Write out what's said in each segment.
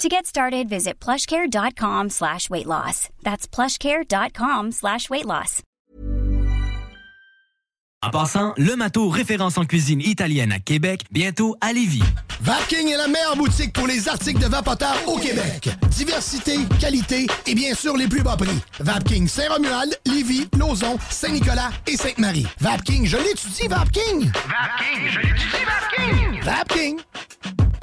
To get started, visit plushcare.com slash weight loss. That's plushcare.com slash weight loss. En passant, le Mato, référence en cuisine italienne à Québec, bientôt à Lévis. Vapking est la meilleure boutique pour les articles de vapoteurs au Québec. Diversité, qualité et bien sûr les plus bas prix. Vapking Saint-Romuald, Lévis, Lauson, Saint-Nicolas et Sainte-Marie. Vapking, je l'étudie, Vapking! Vapking, je l'étudie, Vapking! Vapking!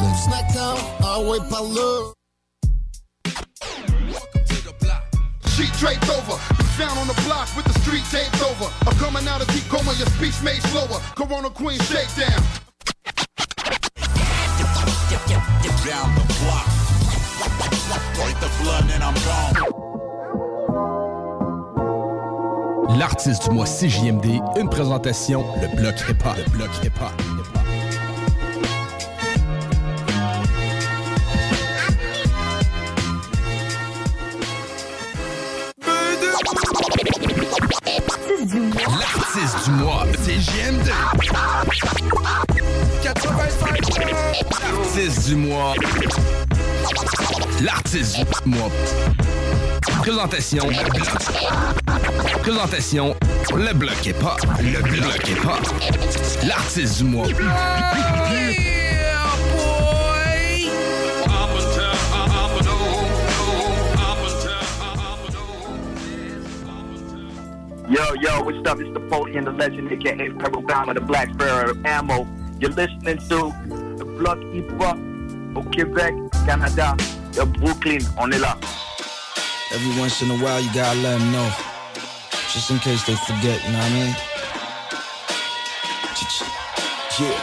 pleine. Snackdown, ah ouais, par là. Sheet draped over. Down on the block with the street taped over. I'm coming out of deep coma, your speech made slower. Corona Queen shakedown. Down the block. Break the blood and I'm gone. L'artiste du mois CJMD, une présentation, le bloc hip-hop. Le bloc hip-hop. L'artiste du mois, CJMD. 85 L'artiste du mois. L'artiste du mois. Présentation. Présentation, le bloc est pas. Le bloc est pas. L'artiste du mois. Yo, yo, what's up? It's the Podium, the legend, aka Pebble Bama, the Black Sparrow Ammo. You're listening to the Hip Hop au Québec, Canada, de Brooklyn. On est là. Every once in a while, you gotta let them know. Just in case they forget, you know what I mean? Yeah.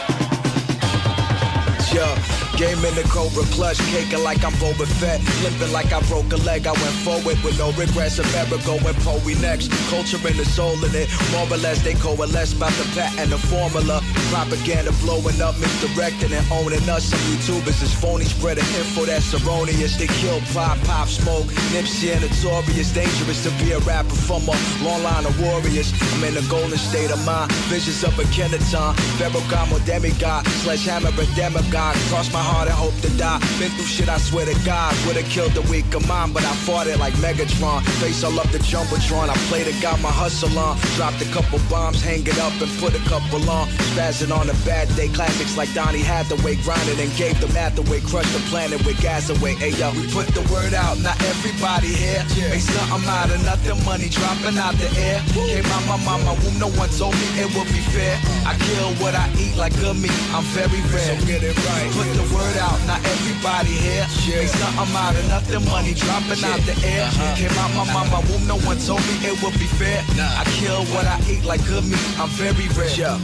Yeah. Game in the Cobra clutch, caking like I'm Boba Fett. Limping like I broke a leg, I went forward with no regrets. America going Poe next. Culture in the soul in it. More or less, they coalesce about the patent, the formula. Propaganda blowing up, misdirecting and owning us. Some YouTubers is phony, spreading info that's erroneous. They kill pop, pop, smoke. Nipsey and Notorious. Dangerous to be a rapper from a long line of warriors. I'm in a golden state of mind. Visions of Akhenaten. Pharaoh God, more demigod. Sledgehammer, a demigod. Cross my heart and hope to die. Been through shit, I swear to God. Would've killed the weak of mine, but I fought it like Megatron. Face all up the Jumbotron. I played it, got my hustle on. Dropped a couple bombs, hang it up and put a couple on. Spazzing on a bad day. Classics like Donny Hathaway. Grinding and gave the math away. Crushed the planet with gas away. Hey yo, we put the word out, not everybody here. Make something out of nothing, money dropping out the air. Came out my mama womb, no one told me it would be fair. I kill what I eat like good meat, I'm very rare. So get it right. Put the word out, not everybody here. Make something out of nothing, money dropping out the air. Uh-huh. Came out my mama uh-huh. womb, no one told me it would be fair. I kill what I eat like good meat, I'm very rare. Yeah.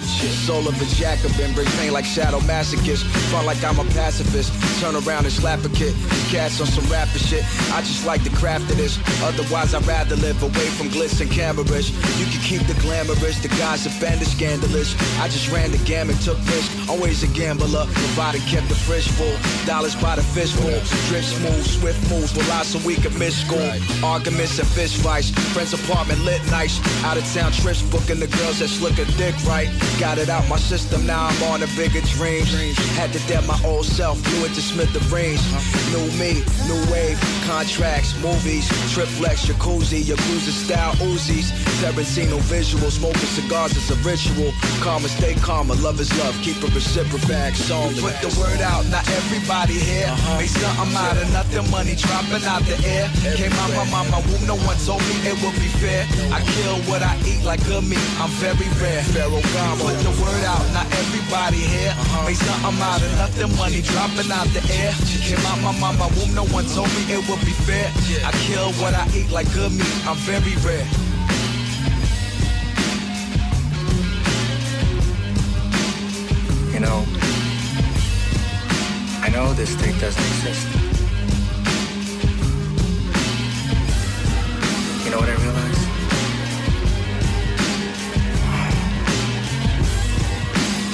Soul of a Jacobin, bring pain like shadow masochist. Front like I'm a pacifist. Turn around and slap a kid. Cats on some rapper shit. I just like the craft of this. Otherwise, I'd rather live away from glitz and cameras. You can keep the glamorous, the gossip and the scandalous. I just ran the gamut, took risk. Always a gambler. Provided, kept the fridge Dollars by the fishbowl. Drift smooth, swift moves. With lots so we can miss school. Arguments and fist fights. Friends apartment lit nice. Out of town trips booking the girls that slick a dick right. Got it out my system, now I'm on a bigger dreams. Had to dead my old self, blew it to Smith the rings. New me, new wave, contracts, movies, triplex, jacuzzi, Yakuza style Uzis. Tarantino visual, smoking cigars is a ritual. Karma, stay calmer, love is love, keep a reciprocax only. Put the word out, not everybody here. Uh-huh. Make something out of uh-huh. nothing, money dropping out the air. Came out my mama womb, no one told me it would be fair. I kill what I eat like good meat, I'm very rare. Pharaoh God, put the word out, not everybody here. Make something out of nothing, money dropping out the air. Came out my mama womb, no one told me it would be fair. I kill what I eat like good meat, I'm very rare. You know, I know this thing doesn't exist. You know what I realize?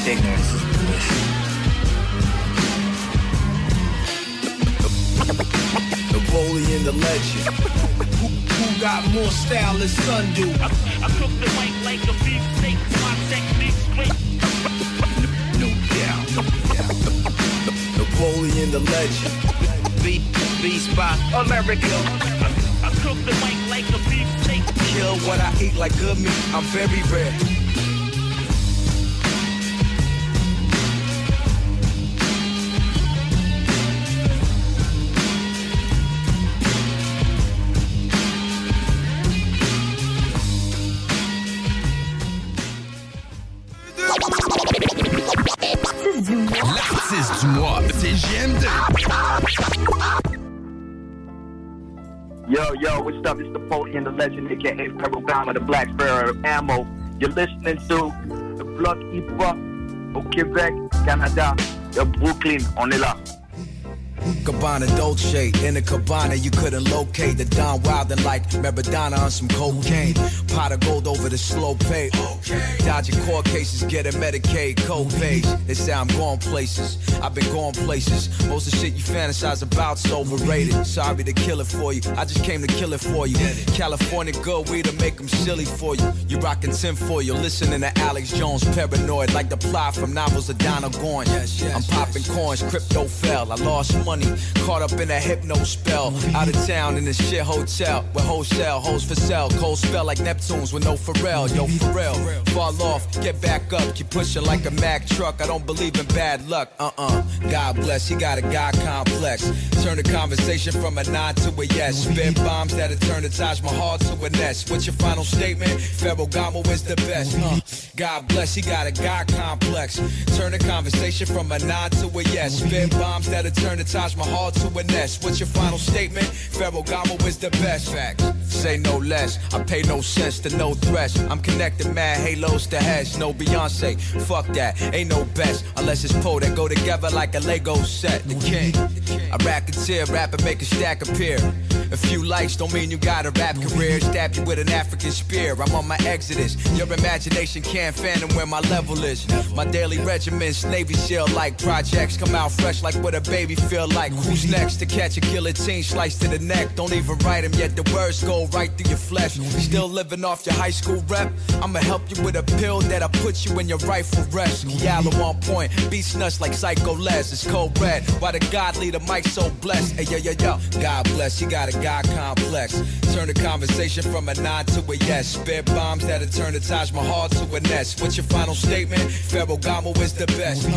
Ignorance is bliss. Napoleon the legend. Who, who got more style than Sun do? I, I cook the white like a beef steak. My technique straight. No doubt, no doubt. Napoleon the legend. Beef, beef by America. I, I cook the white like a beef steak. Kill what I eat like good meat, I'm very rare. Yo, yo, what's up? It's the Napoleon, the legend, aka Pebble Bama, the Black Sparrow Ammo. You're listening to the Block Hip Hop au Québec, Canada, de Brooklyn. On est là. Cabana Dolce in a cabana you couldn't locate the Don Wildin like Maradona on some cocaine. Pot of gold over the slow pay. Dodging court cases, getting Medicaid co-pays. They say I'm going places. I've been going places. Most of the shit you fantasize about's overrated. Sorry to kill it for you. I just came to kill it for you. California good weed to make them silly for you. You rockin' tin for you. Listening to Alex Jones, paranoid like the plot from novels of Donald Goines. I'm popping coins, crypto fell. I lost money, caught up in a hypno spell. Out of town in this shit hotel with wholesale hoes for sale. Cold spell like Neptunes with no Pharrell. Yo, for real. Fall off, get back up. Keep pushing like a Mack truck. I don't believe in bad luck. Uh uh. God bless, he got a God complex. Turn the conversation from a nod to a yes. Spit bombs that'll turn the Taj Mahal to a nest. What's your final statement? Ferragamo is the best. Uh, God bless, he got a God complex. Turn the conversation from a nod to a yes. Spit bombs that'll turn the Taj Mahal to a nest. What's your final statement? Ferragamo is the best. Facts. Say no less. I pay no sense to no threats. I'm connected mad halos to heads. No Beyonce. Fuck that. Ain't no best unless it's Poe that go together like a Lego set. The king. I racketeer, rap and make a stack appear. A few likes don't mean you got a rap career. Stab you with an African spear. I'm on my exodus. Your imagination can't fathom where my level is. My daily regiments, Navy SEAL like projects come out fresh like what a baby feel like. Who's next to catch a guillotine slice to the neck? Don't even write them yet. The words go right through your flesh. Still living off your high school rep. I'ma help you with a pill that'll put you in your rightful rest. Yellow on point, beats nuts like Psycho Les. It's cold red. Why the godly, the Mike so blessed? Hey yo yo yo, God bless. He got a God complex. Turn the conversation from a nod to a yes. Spit bombs that'll turn the Taj Mahal to a nest. What's your final statement? Ferragamo is the best.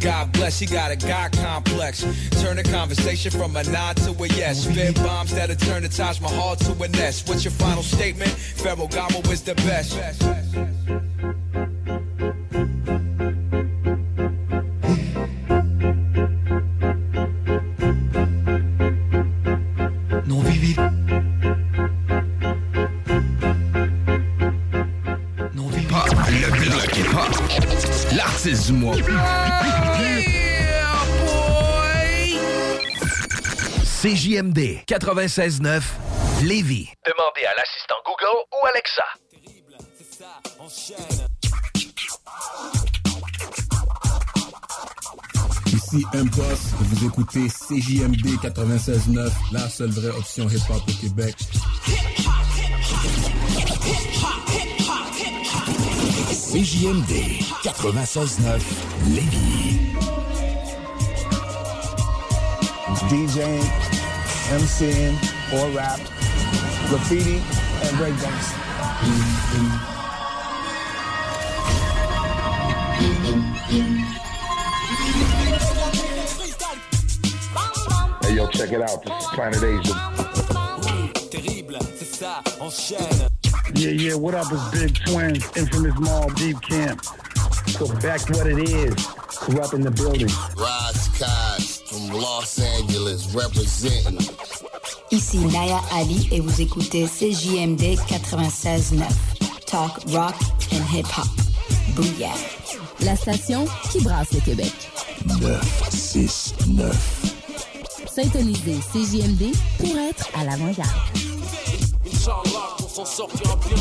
God bless. He got a God complex. Turn the conversation from a nod to a yes. Spit bombs that'll turn the Taj Mahal to a nest. What's your final statement? Ferragamo is the best. Non vivi. Non vivi. Pop, le bloc est pop. L'artiste du mois. CJMD 96.9 Lévis. Demandez à l'assistant Google ou Alexa. Ici Ici Impost, et vous écoutez CJMD 96.9, la seule vraie option hip-hop au Québec. CJMD 96.9 Lévis. DJing, MCing, or rap, graffiti, and breakdance. Hey, yo, check it out. This is Planet Asia. Terrible, c'est ça, enchaîne. Yeah, yeah, what up? It's Big Twins, infamous Mall, Deep Camp. So back to what it is. Kurupt in the building. Ras Kass from Los Angeles representing. Ici Naya Ali et vous écoutez CJMD 96.9. Talk, rock and hip-hop. Booyah. La station qui brasse le Québec. 969. Syntoniser CJMD pour être à l'avant-garde. Inch'Allah, on s'en sortira bien.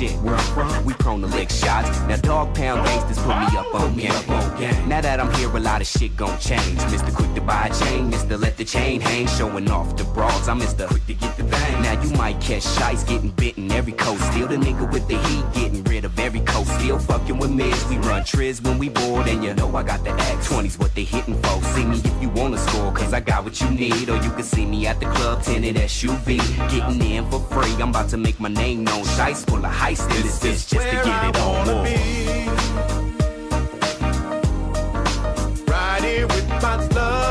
Shit where I'm from we prone to lick shots now Dogg Pound gangsters put me up on game now that I'm here a lot of shit gon' change Mr. Quick to buy a chain Mr. Let the chain hang showing off the bras I'm Mr. Quick to get the bang now you might catch shites getting bitten every coast still the nigga with the heat getting every coast still fucking with mids we run triz when we bored and you know I got the X. 20s what they hitting for. See me if you wanna score cause I got what you need. Or you can see me at the club tinted SUV getting in for free. I'm about to make my name known. Shites full of heist in this bitch just to get it on be. Right here with my loved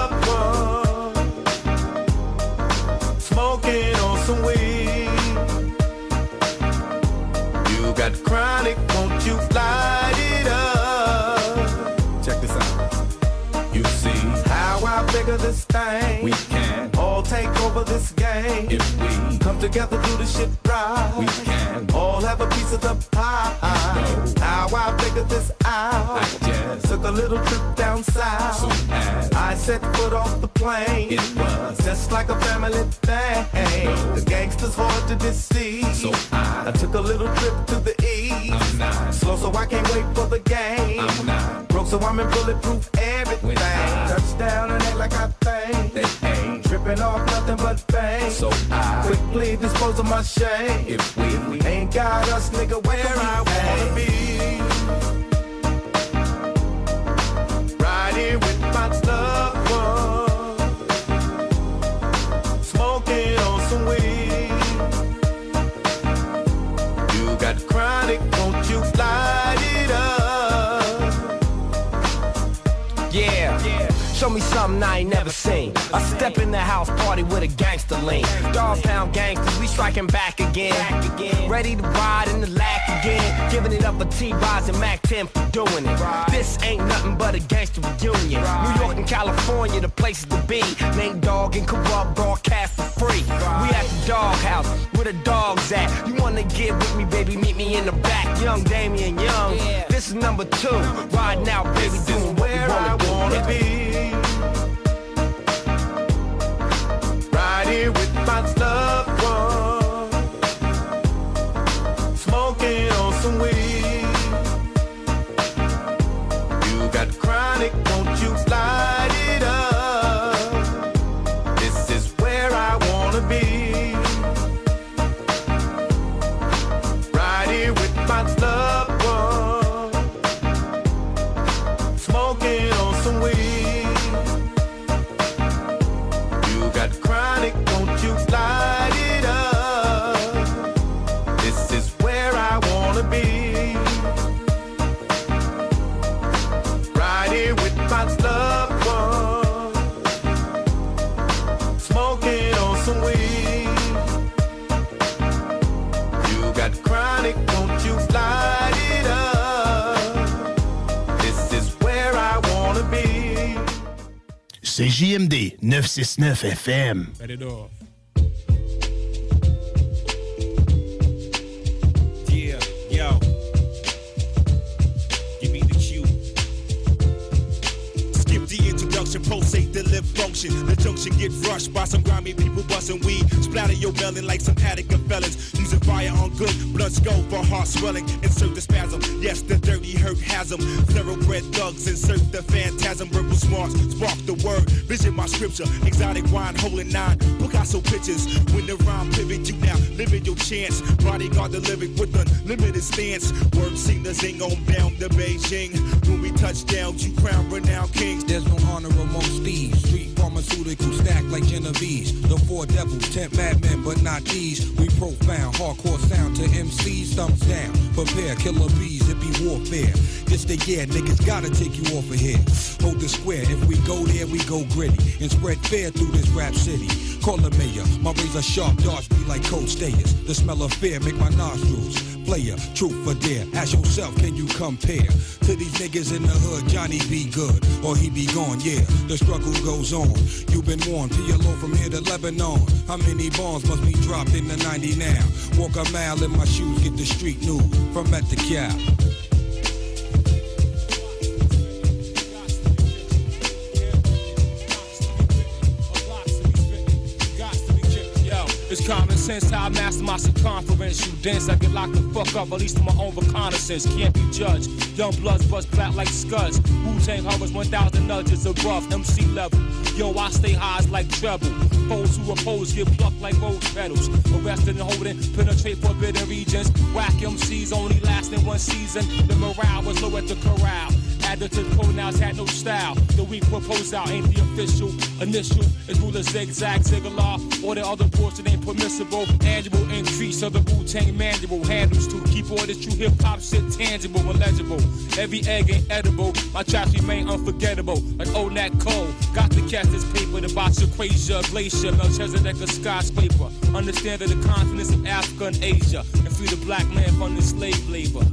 this thing. We can all take over this game. if we Come together, do the shit right. we can all have a piece of the pie. No. How I figured this out. I just Took a little trip down south. as I set foot off the plane. it was Just like a family thing. The gangsters hard to deceive. so I I took a little trip to the east. I'm not Slow, so I can't wait for the game. I'm so I'm in bulletproof everything. Touchdown and act like I think. they ain't Tripping off nothing but fame. so I quickly dispose of my shame. if we Ain't got us, nigga, where I wanna be. Something I ain't never seen. I step in the house party with a gangster lean. Dogg Pound gangsters, we striking back again. Ready to ride in the lack again. Giving it up for T-Boz and Mack 10 for doing it. This ain't nothing but a gangster reunion. New York and California, the places to be. Nate Dogg and Kurupt broadcast for free. We at the doghouse, where the dogs at. You wanna get with me, baby? Meet me in the back. Young Damien Young. This is number two. Ride now, baby, doing what we wanna wanna be. Here with my loved dance away. You got chronic, don't you light it up. This is where I wanna be. C J M D 969 FM. Let it off. Function. The junction get rushed by some grimy people busting weed. Splatter your melon like some attic of felons. Using fire on good, blood skull for heart swelling. Insert the spasm. Yes, the dirty hurt has them. Thoroughbred thugs insert the phantasm. Verbal smarts spark the word. Vision my scripture. Exotic wine holding nine. Picasso pictures. When the rhyme pivot, you now limit your chance. Bodyguard the lyric with unlimited stance. Word sing the zing on down to Beijing. When we touch down, you crown renowned kings. There's no honor amongst thieves. Street pharmaceutical stack like Genovese. The four devils, ten madmen, but not these. We profound, hardcore sound to MCs, thumbs down. Prepare, killer bees, it be warfare. This the year, niggas gotta take you off of here. Hold the square, if we go there, we go gritty. And spread fear through this rap city. Call the mayor, my razor sharp darts be like cold stayers. The smell of fear make my nostrils player, truth or dare. Ask yourself, can you compare to these niggas in the hood? Johnny be good or he be gone. Yeah, the struggle goes on. You've been warned. To your PLO from here to Lebanon. How many bombs must be dropped in the 90 now? Walk a mile in my shoes, get the street new from at the cap. It's common sense how I master my circumference. You dense, I get locked the fuck up, at least to my own reconnaissance. Can't be judged. Young bloods bust flat like scuds. Wu Tang hovers 1,000 nudges above MC level. Yo, I stay high as like treble. Foes who oppose get plucked like rose petals. Arrested and holding, penetrate forbidden regions. Whack MCs only lasting one season. The morale was low at the corral. Added to the pronouns had no style. The weak proposed out ain't the official. Initial is ruler zigzag ziggalar. Or the other portion ain't permissible. Annual increase of the Wu Tang manual. Handles to keep all this true hip hop shit tangible and legible. Every egg ain't edible. My tracks remain unforgettable. Like old Nat Cole. Got to catch this paper. The box Equasia, Glacier, Melchizedek, a skyscraper. Understand that the continents of Africa and Asia. And free the black man from the slave labor.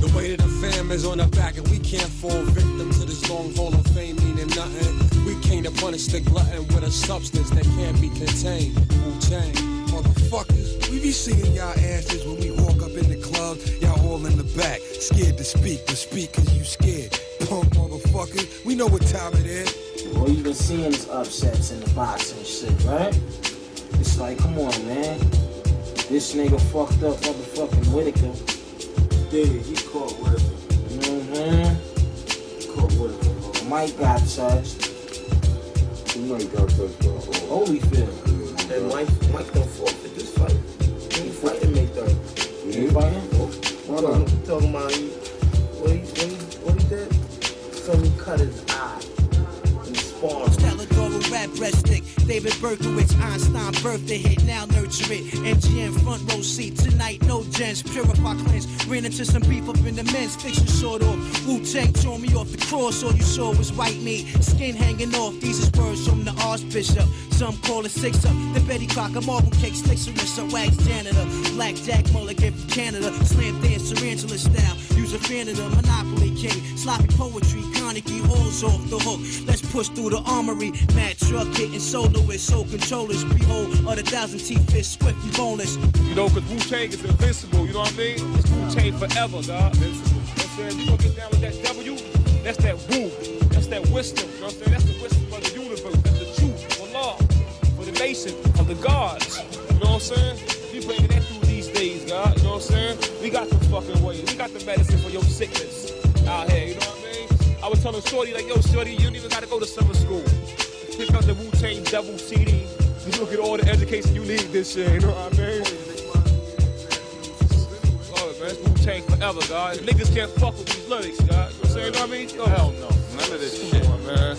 The weight of the fam is on our back and we can't fall victim to this long haul of fame meaning nothing. We came to punish the glutton with a substance that can't be contained. Wu-Tang. Motherfuckers, we be seeing y'all asses when we walk up in the club. Y'all all in the back, scared to speak, but speak cause you scared. Punk motherfuckers, we know what time it is. All you been seeing is upsets in the box and shit, right? It's like, come on, man. This nigga fucked up motherfucking Whitaker. Yeah, he caught Whitaker. You know what I'm saying? Caught Whitaker. Mike got touched. Mike got touched, bro. Holyfield. And Mike, Mike don't forfeit this fight. He fighting make though. Yeah. He fighting? Why talking, not? talking about he, what he, what he, what he did? So he cut his eye. And sparring. Rap. David Berkowitz, Einstein birthday hit, now nurture it. MGM front row seat tonight, no gents. Purify cleanse. Ran into some beef up in the men's fiction sort of. Wu Tang tore me off the cross, all you saw was white meat. Skin hanging off, these is words from the Archbishop. Some call it six up. The Betty Crocker marble cake, sticks Sarissa, wax janitor. Black Jack Mulligan from Canada. Slam dance, tarantula style. Use a fan of the Monopoly King. Sloppy poetry, Carnegie Hall's off the hook. Let's push through the armory. Truck hitting soloists, soul controllers. Behold, of the thousand teeth fist, swift and boneless. You know, because Wu Tang is invincible, you know what I mean? It's Wu Tang forever, dog. Invincible. You know what I'm saying? You gonna get down with that W? That's that Wu. That's that wisdom, you know what I'm saying? That's the wisdom of the universe. That's the truth, for law, for the nation, of the gods. You know what I'm saying? We bringing that through these days, God. You know what I'm saying? We got the fucking way. We got the medicine for your sickness out here, you know what I mean? I was telling Shorty, like, yo, Shorty, you don't even gotta go to summer school. Pick up the Wu Tang Devil CD. You look at all the education you need this shit, you know what I mean? Oh, man, it's Wu Tang forever, God. Niggas can't fuck with these lyrics, God. You know what I'm saying? You know what I mean? Yo, Hell no. None of this shit. On, man.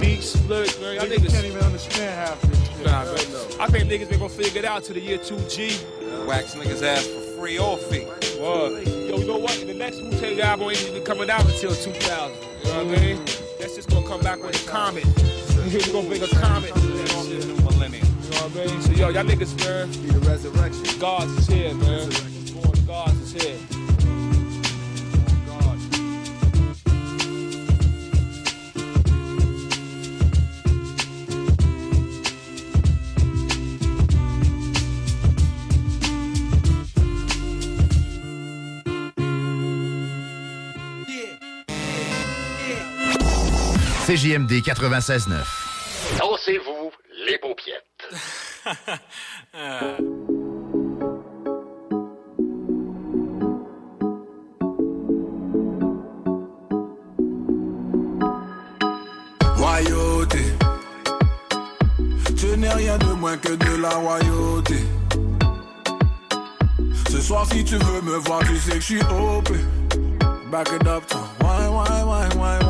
Beats, lyrics, man. Y'all Niggas niggas can't even understand half of this shit. Nah, man. I think niggas been gonna figure it out to the year 2G. Wax niggas ass for free or fee. Word. Yo, you know what? The next Wu Tang album ain't even coming out until 2000. You know what I mean? That's just gonna come back with a comet. We're gonna bring a comet to shit. New millennium. You know what I mean? So, yo, y'all niggas, man. Be the resurrection. Gods is here, man. Gods is here. CJMD 96.9. Dansez-vous les paupiètes. Royauté. Tu n'es rien de moins que de la royauté. Ce soir, si tu veux me voir, tu sais que je suis OP. Back it up, toi. Why, why, why, why, why, why.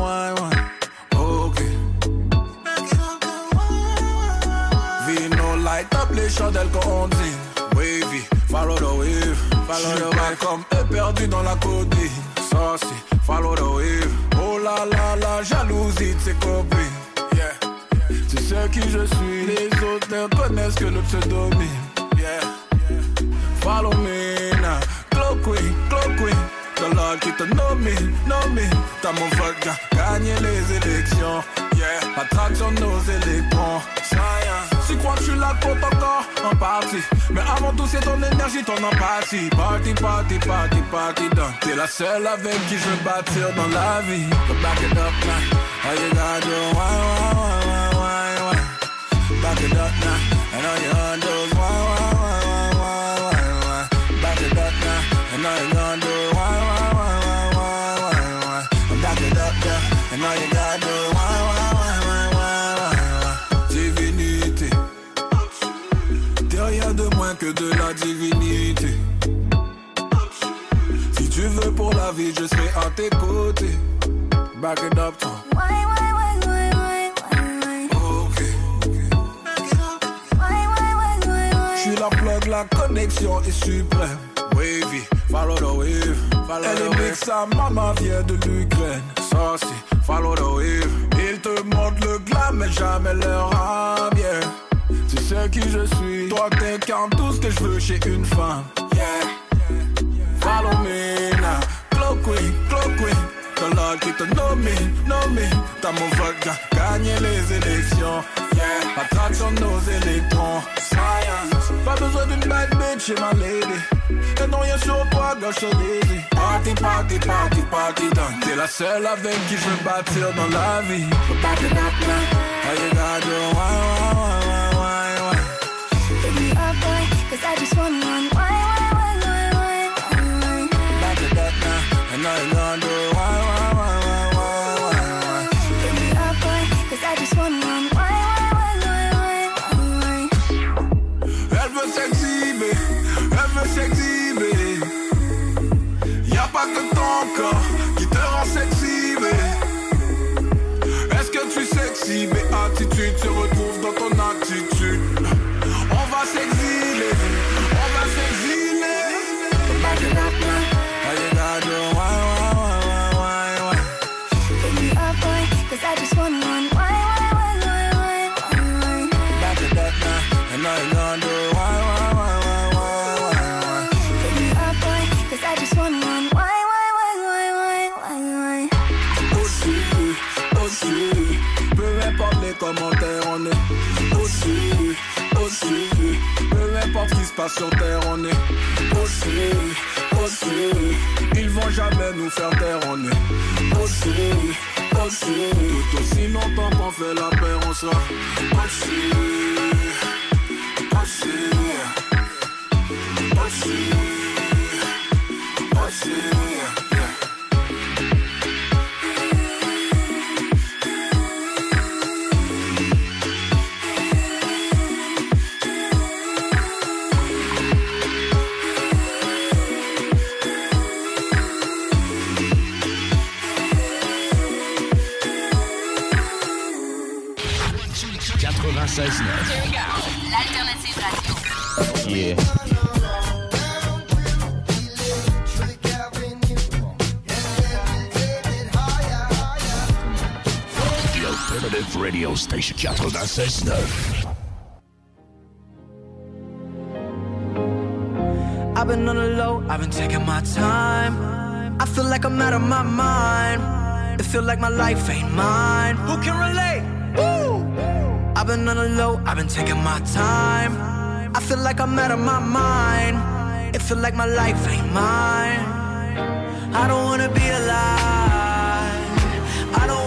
Les chandelles qu'on ondine. Wavy, follow the wave. Follow the wave. comme eux perdu dans la codine. Saucy, follow the wave. Oh la la la, jalousie de ses copines. Yeah. Tu sais qui je suis, les autres ne connaissent que le pseudonyme. Yeah. Follow me now, Glow Queen, Glow Queen. The Lord qui te nomme, nomme. T'as mon gars, gagné les élections. Yeah, attraction de nos électrons. Science. Crois que je suis là pour ton corps en partie. Mais avant tout, c'est ton énergie, ton empathie. Party, party, party, party, done. T'es la seule avec qui je veux bâtir dans la vie. Back it up now. All you gotta do, why, why, why, why, why, why? Back it up now. And all you gonna do is why, why, why, why, why, why? Back it up now. And all you que de la divinité. Si tu veux pour la vie, je serai à tes côtés. Back it up, toi. Ok. Je suis la plug, la connexion est suprême. Wavy, follow the wave. Elle est mix, sa maman vient de l'Ukraine. Saucy, follow the wave. Ils te montrent le glam, mais jamais leur âme, yeah. Sais qui je suis. Toi, t'incarnes tout ce que je veux chez une femme. Yeah. Follow me now. Glow Queen. The Lord qui te nomme, nomme. T'as mon vote, gagné les élections. Yeah. Attraction de nos électrons. Science. Pas besoin d'une bad bitch, chez ma lady. Et non, rien sur toi, gauche lazy. Party, party, party, party done. T'es la seule avec qui je veux bâtir dans la vie. You why, why, cause I just wanna now. And all you gonna do. Hit me up, boy, cause I just? Elle veut s'exhiber, elle veut s'exhiber. Y'a pas que ton corps qui te rend sexy, Est-ce que tu sexy, mais attitude se retrouve dans ton attitude. Passe sur terre, on est aussi, aussi, ils vont jamais nous faire taire, on est aussi, aussi, tout aussi longtemps qu'on fait la paix, on sera aussi, aussi, Station 96.9. I've been on the low, I've been taking my time. I feel like I'm out of my mind. It feel like my life ain't mine. Who can relate? Woo! I've been on the low, I've been taking my time. I feel like I'm out of my mind. It feel like my life ain't mine. I don't wanna be alive. I don't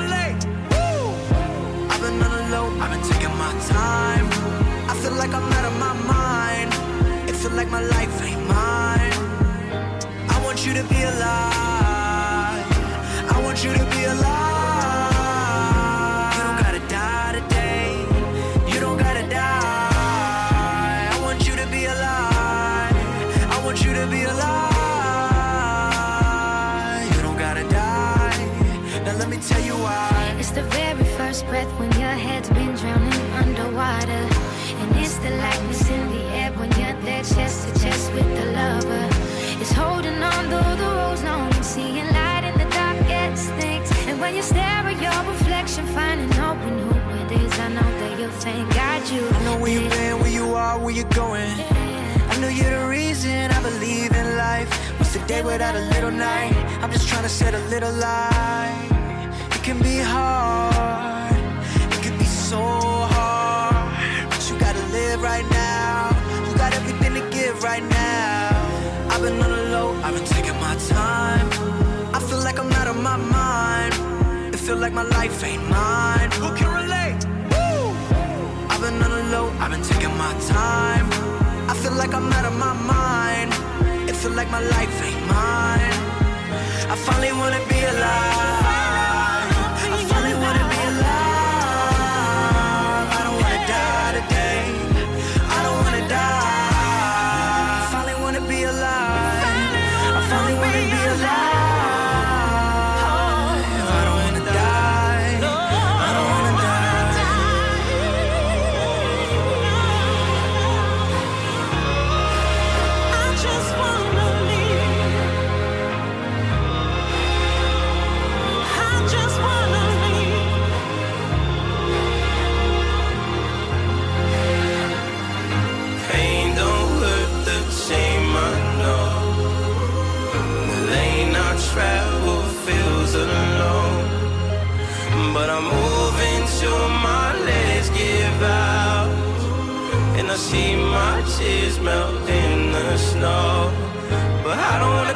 I've been taking my time. I feel like I'm out of my mind. It feel like my life ain't mine. I want you to be alive. I want you to be alive. You don't gotta die today. You don't gotta die. I want you to be alive. I want you to be alive. You don't gotta die. Now let me tell you why. It's the very first breath when your head's your reflection, finding out when who it is, I know that you'll thank God you. I know where you've been, where you are, where you're going. I know you're the reason I believe in life. What's the day without a little night? I'm just trying to set a little light. It can be hard, it can be so hard. But you gotta live right now. You got everything to give right now. I've been on like my life ain't mine. Who can relate? Woo! I've been on the low, I've been taking my time. I feel like I'm out of my mind. It feel like my life ain't mine. I finally wanna be alive.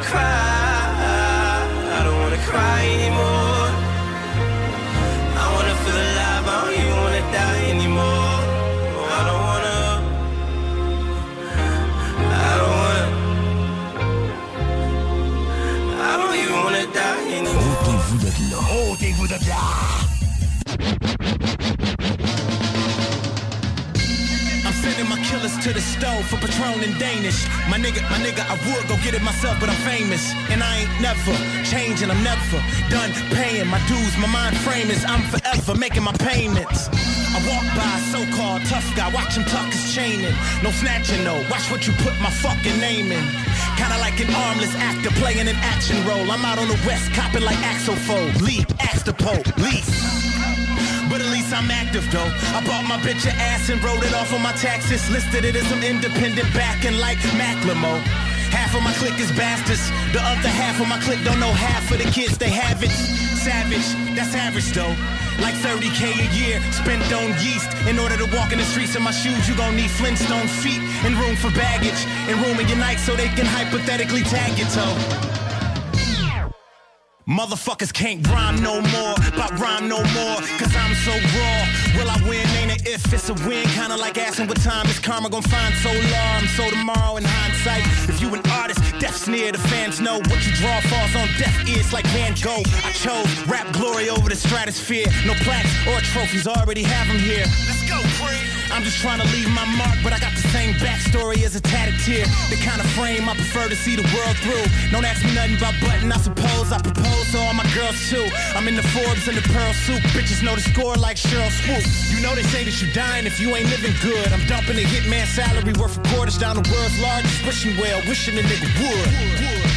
Cry. To the stove for Patron and Danish. My nigga, my nigga, I would go get it myself, but I'm famous. And I ain't never changing, I'm never done paying my dues. My mind frame is I'm forever making my payments. I walk by a so-called tough guy, watch him tuck his chain in. No snatching, no, watch what you put my fucking name in. Kinda like an armless actor playing an action role. I'm out on the west, copping like Axel Foley. Leap, ask the Pope, lease. I'm active though. I bought my bitch a ass and wrote it off on my taxes. Listed it as some independent backing like Macklemore. Half of my clique is bastards. The other half of my clique don't know half of the kids they have it. Savage, that's average though. Like 30k a year spent on yeast. In order to walk in the streets in my shoes, you gon' need Flintstone feet and room for baggage. And room in your night so they can hypothetically tag your toe. Motherfuckers can't rhyme no more, but rhyme no more, cause I'm so raw. Will I win? Ain't it if it's a win? Kinda like asking what time is karma gonna find so long. So tomorrow in hindsight, if you an artist, death's near, the fans know what you draw falls on deaf ears like Van Gogh. I chose rap glory over the stratosphere. No plaques or trophies, already have them here. I'm just trying to leave my mark, but I got the same backstory as a tatted tear. The kind of frame I prefer to see the world through. Don't ask me nothing about button, I suppose I propose to all my girls too. I'm in the Forbes and the Pearl suit. Bitches know the score like Sheryl Swoop. You know they say that you're dying if you ain't living good. I'm dumping a hitman salary worth of quarters down the world's largest wishing well, wishing a nigga would.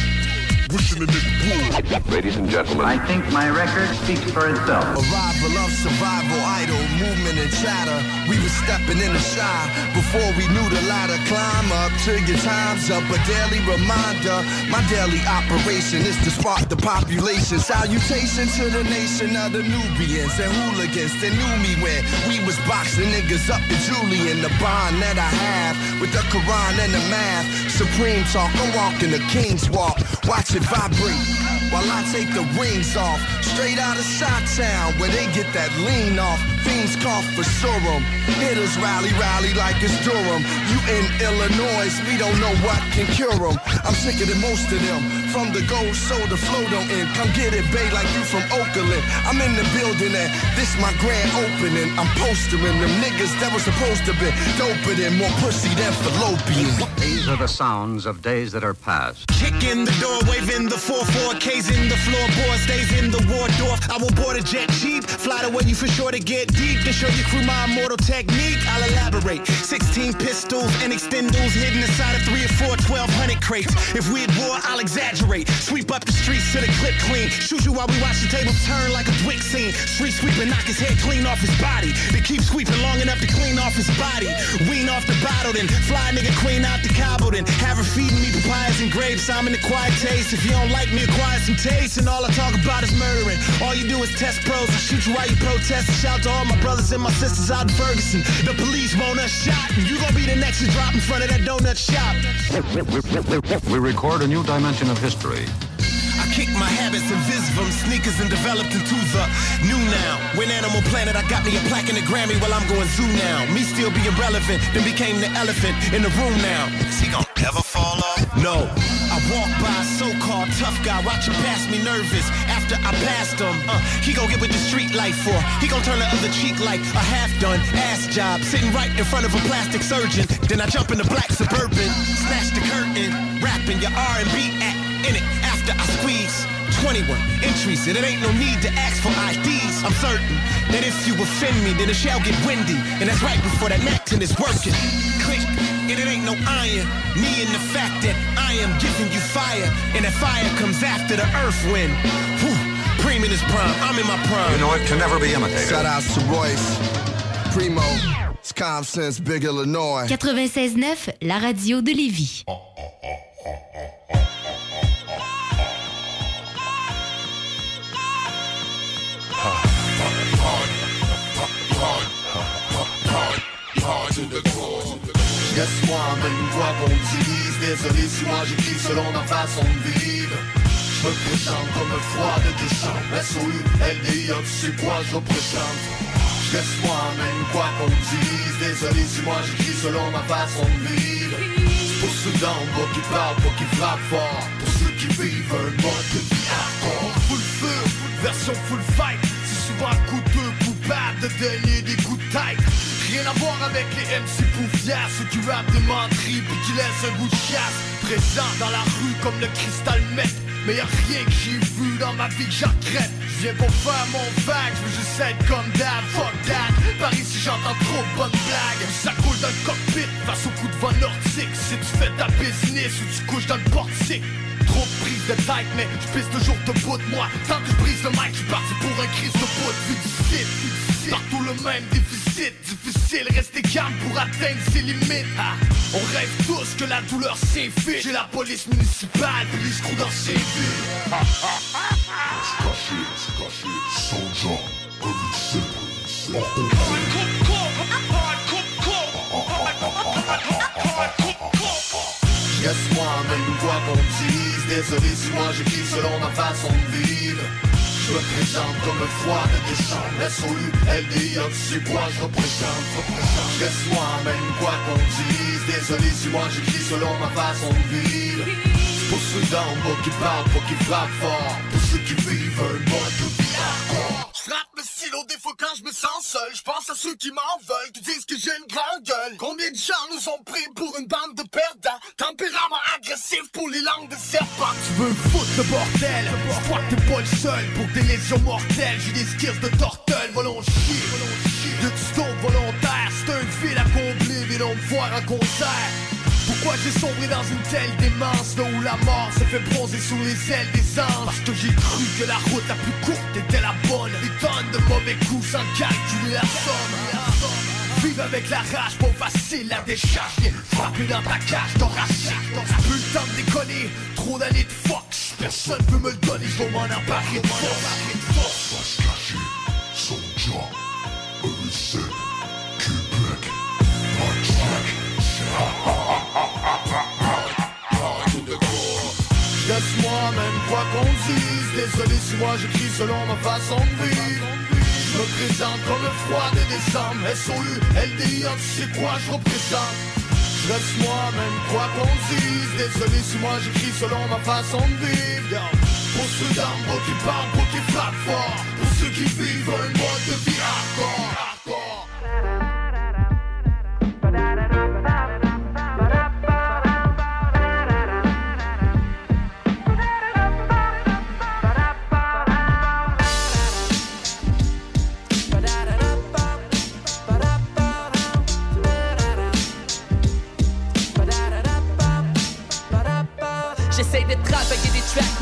Wishing a nigga would. Ladies and gentlemen, I think my record speaks for itself. Arrival of survival idol. movement and chatter. We were stepping in the shy before we knew the ladder. Climb up till your time's up. A daily reminder. My daily operation is to spark the population. Salutation to the nation of the Nubians and hooligans that knew me when we was boxing niggas up in Julian. The bond that I have with the Quran and the math. Supreme talk. I'm walking the king's walk. Watch vibrate while I take the rings off. Straight out of Shot Town where they get that lean off. Fiends cough for serum. Hitters rally, rally like it's Durham. You in Illinois, we don't know what can cure them. I'm sicker than most of them. From the gold, so the flow don't end. Come get it, babe, like you from Oakland. I'm in the building and this my grand opening. I'm postering them niggas that were supposed to be doper than more pussy than fallopian. These are the sounds of days that are past. Kick in the door, waving the 4-4-Ks in the floorboard, stays in the Waldorf. I will board a jet cheap, fly to where you for sure to get deep, then show your crew my immortal technique. I'll elaborate. 16 pistols and extendos hidden inside of 3 or 4 1200 crates. If we at war, I'll exaggerate. Sweep up the streets to the clip clean. Shoot you while we watch the tables turn like a Dwick scene. Street sweeping, knock his head clean off his body. They keep sweeping long enough to clean off his body. Wean off the bottle, then fly nigga queen out the cobble, then have her feeding me papayas and grapes. I'm in the quiet taste. If you don't like me, acquire some taste. And all I talk about is murdering. All you do is test pros. I shoot you while you protest. Shout to all my brothers and my sisters out in Ferguson. The police want us shot. And you gon' be the next to drop in front of that donut shop. We record a new dimension of history. I kicked my habits and visvim sneakers and developed into the new now. When Animal Planet, I got me a plaque and a Grammy while I'm going zoo now. Me still being relevant, then became the elephant in the room now. Is he gonna ever fall off? No. I walk by a so-called tough guy, watch him pass me nervous. After I passed him, uh, he gon' get with the street life for. He gon' turn the other cheek like a half-done ass job, sitting right in front of a plastic surgeon. Then I jump in the black suburban, snatch the curtain, rapping your R&B act in it after I squeeze 21 entries and it ain't no need to ask for IDs. I'm certain that if you offend me, then it shall get windy. And that's right before that Macton is working. Click, and it ain't no iron. Me and the fact that I am giving you fire, and that fire comes after the earth wind. Whew, Preem in his prime, I'm in my prime. You know it can never be imitated. Shout out to Royce, Primo, it's Common Sense, Big Illinois. 96.9, la radio de Lévis. Je Désolé si moi j'écris selon ma façon de vivre. Je me présente comme un froid de décembre SOU, LDI, sais quoi je représente. Je reste moi-même quoi qu'on dise Désolé si moi j'écris selon ma façon de vivre. C'est pour ceux d'en bas qui parlent, pas qui frappent fort Pour ceux qui vivent un mode de vie Full feu, version full fight C'est souvent coûteux, de donner des coups de tête. Rien à voir avec les MC poufias Ceux qui rappent des menteries puis qui laissent un goût de chasse. Présent dans la rue comme le cristal met. Mais y'a rien que j'ai vu dans ma vie que j'accrète Je viens pour faire mon vague, je veux juste être comme Dad, fuck that Par ici j'entends trop de bonnes blagues. Ça coule dans le cockpit face au coup de vent nordique. Si tu fais ta business ou tu couches dans le portique. Trop de prise de tête mais je pisse toujours debout de moi. Tant que je brise le mic, je parti pour un crise de bout du Partout le même déficit, difficile. Rester calme pour atteindre ses limites. Ah, On rêve tous que la douleur s'infile. J'ai la police municipale les screws dans ses villes C'est caché, caché, moi-même quoi qu'on dise. Désolé si moi j'écris selon ma façon de vivre Je me présente comme froid de décembre SOU, LDI, quoi je représente Je reste moi-même quoi qu'on dise. Désolé si moi j'écris selon ma façon de vivre. Pour ceux d'en bas qui parlent, pas qui frappent fort. Pour ceux qui vivent un mode des fois quand je me sens seul Je pense à ceux qui m'en veulent, qui disent que j'ai une grande gueule. Combien de gens nous ont pris pour une bande de perdants? Tempérament agressif pour les langues de serpent. Tu veux foutre le bordel Je crois que t'es pas le seul pour des lésions mortelles. J'ai des skills de tortelle, volons chier. De tuto volontaire, c'est un fil à combler Viens me voir en concert pourquoi j'ai sombré dans une telle démence Là où la mort se fait bronzer sous les ailes des anges. Parce que j'ai cru que la route la plus courte était la bonne. Des tonnes de mauvais coups sans calculer la somme J'arrive avec la rage, pas facile la décharge. Frapper dans ta cage, thoracique Plus le temps de déconner, trop d'années de fox. Personne veut me le donner, je vais m'en emparer de force. Cacher, EC, Québec, Laisse-moi même quoi qu'on dise Désolé si moi j'écris selon ma façon de vivre Je me présente comme le froid de décembre SOU, LDI, tu sais quoi je représente Je reste moi-même quoi qu'on dise Désolé si moi j'écris selon ma façon de vivre. Pour ceux d'armes qui parlent, pour qui frappent fort Pour ceux qui vivent un mode de vie hardcore.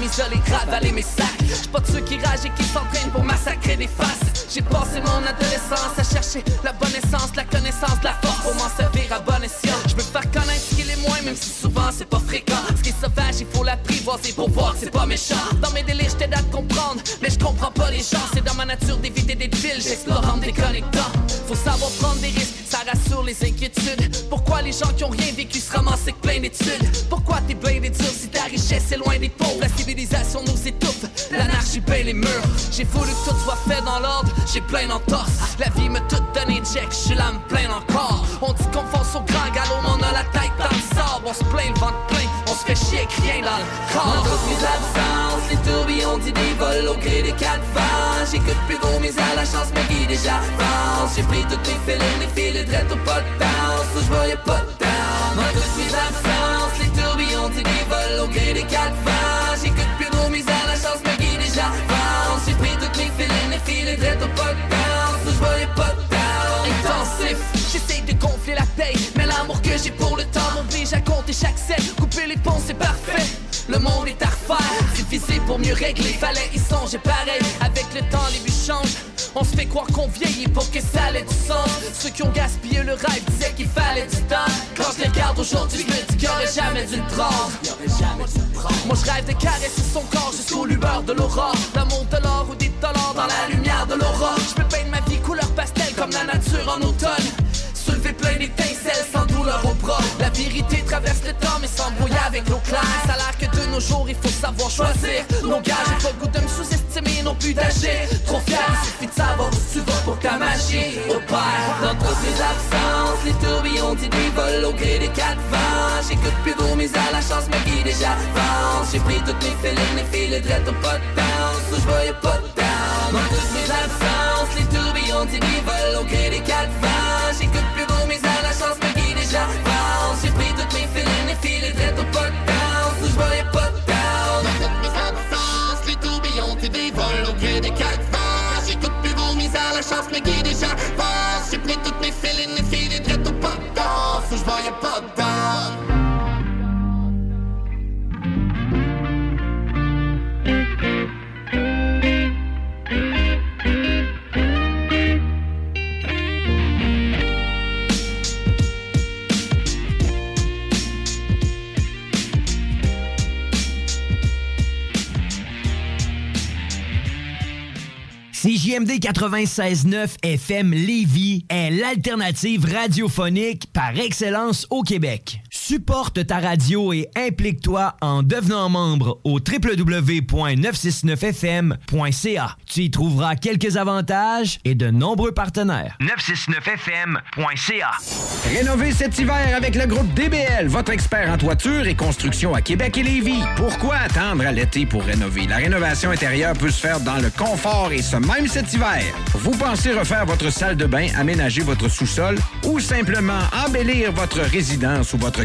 M'isoler, ravaler mes sacs. J'suis pas de ceux qui ragent et qui s'entraînent pour massacrer des faces. J'ai passé mon adolescence à chercher la bonne essence, la connaissance, la force pour m'en servir à bon escient. Je veux faire connaître ce qu'il est moins, même si souvent c'est pas fréquent. Ce qui est sauvage, il faut l'apprivoiser pour voir que c'est pas méchant. Dans mes délires, j't'aide à comprendre, mais je comprends pas les gens. C'est dans ma nature d'éviter des villes, j'explore en déconnectant. Faut savoir prendre des risques, ça rassure les inquiétudes. Pourquoi les gens qui ont rien vécu se ramassent avec plein d'études? Pourquoi t'es blindé dur si ta richesse est loin des pauvres? La l'anarchie paye les murs. J'ai voulu que tout soit fait dans l'ordre, j'ai plein d'entorses. La vie me tout donné check, j'suis là me plaindre encore. On dit qu'on fonce au grand galop, mais on a la tête dans le sable. On se plaint le ventre plein, on se fait chier rien dans le corps. Toutes mes absences, les tourbillons dit des vols au gré des quatre vents. J'écoute plus gros, mais à la chance, ma vie déjà avance. J'ai pris toutes mes filets, les filets au pas de bounce, où je voyais pas de. En toutes mes absences, les tourbillons dit des vols au gré des quatre. J'ai pour le temps m'oblige à compter chaque scène. Couper les ponts, c'est parfait. Le monde est à refaire, diviser pour mieux régler. Fallait y songer pareil. Avec le temps, les vues changent. On se fait croire qu'on vieillit pour que ça ait du sens. Ceux qui ont gaspillé le rêve disaient qu'il fallait du temps. Quand je les regarde aujourd'hui, je me dis qu'il y aurait jamais le prendre. Moi je rêve de caresser son corps jusqu'aux lueurs de l'aurore. L'amour de l'or ou des dollars dans la lumière de l'aurore. Je peux peindre ma vie couleur pastel comme la nature en automne. Soulever plein d'étincelles le temps mais s'embrouille avec l'eau claire. Ça a l'air que de nos jours il faut savoir choisir nos gages. J'ai pas le goût de me sous-estimer non plus d'agir. Trop fier, il suffit de savoir où tu vas pour ta magie opère. Dans toutes mes absences, les tourbillons vols au gré des quatre vents. J'écoute plus gros, mais à la chance, ma vie déjà avance. J'ai pris toutes mes filets, mes filets drettes au pas de bounce, où je voyais pas de down. Dans toutes mes absences, les tourbillons vols au gré des quatre vents. CJMD 96.9 FM Lévis est l'alternative radiophonique par excellence au Québec. Supporte ta radio et implique-toi en devenant membre au www.969fm.ca. Tu y trouveras quelques avantages et de nombreux partenaires. 969fm.ca. Rénover cet hiver avec le groupe DBL, votre expert en toiture et construction à Québec et Lévis. Pourquoi attendre à l'été pour rénover? La rénovation intérieure peut se faire dans le confort et ce même cet hiver. Vous pensez refaire votre salle de bain, aménager votre sous-sol ou simplement embellir votre résidence ou votre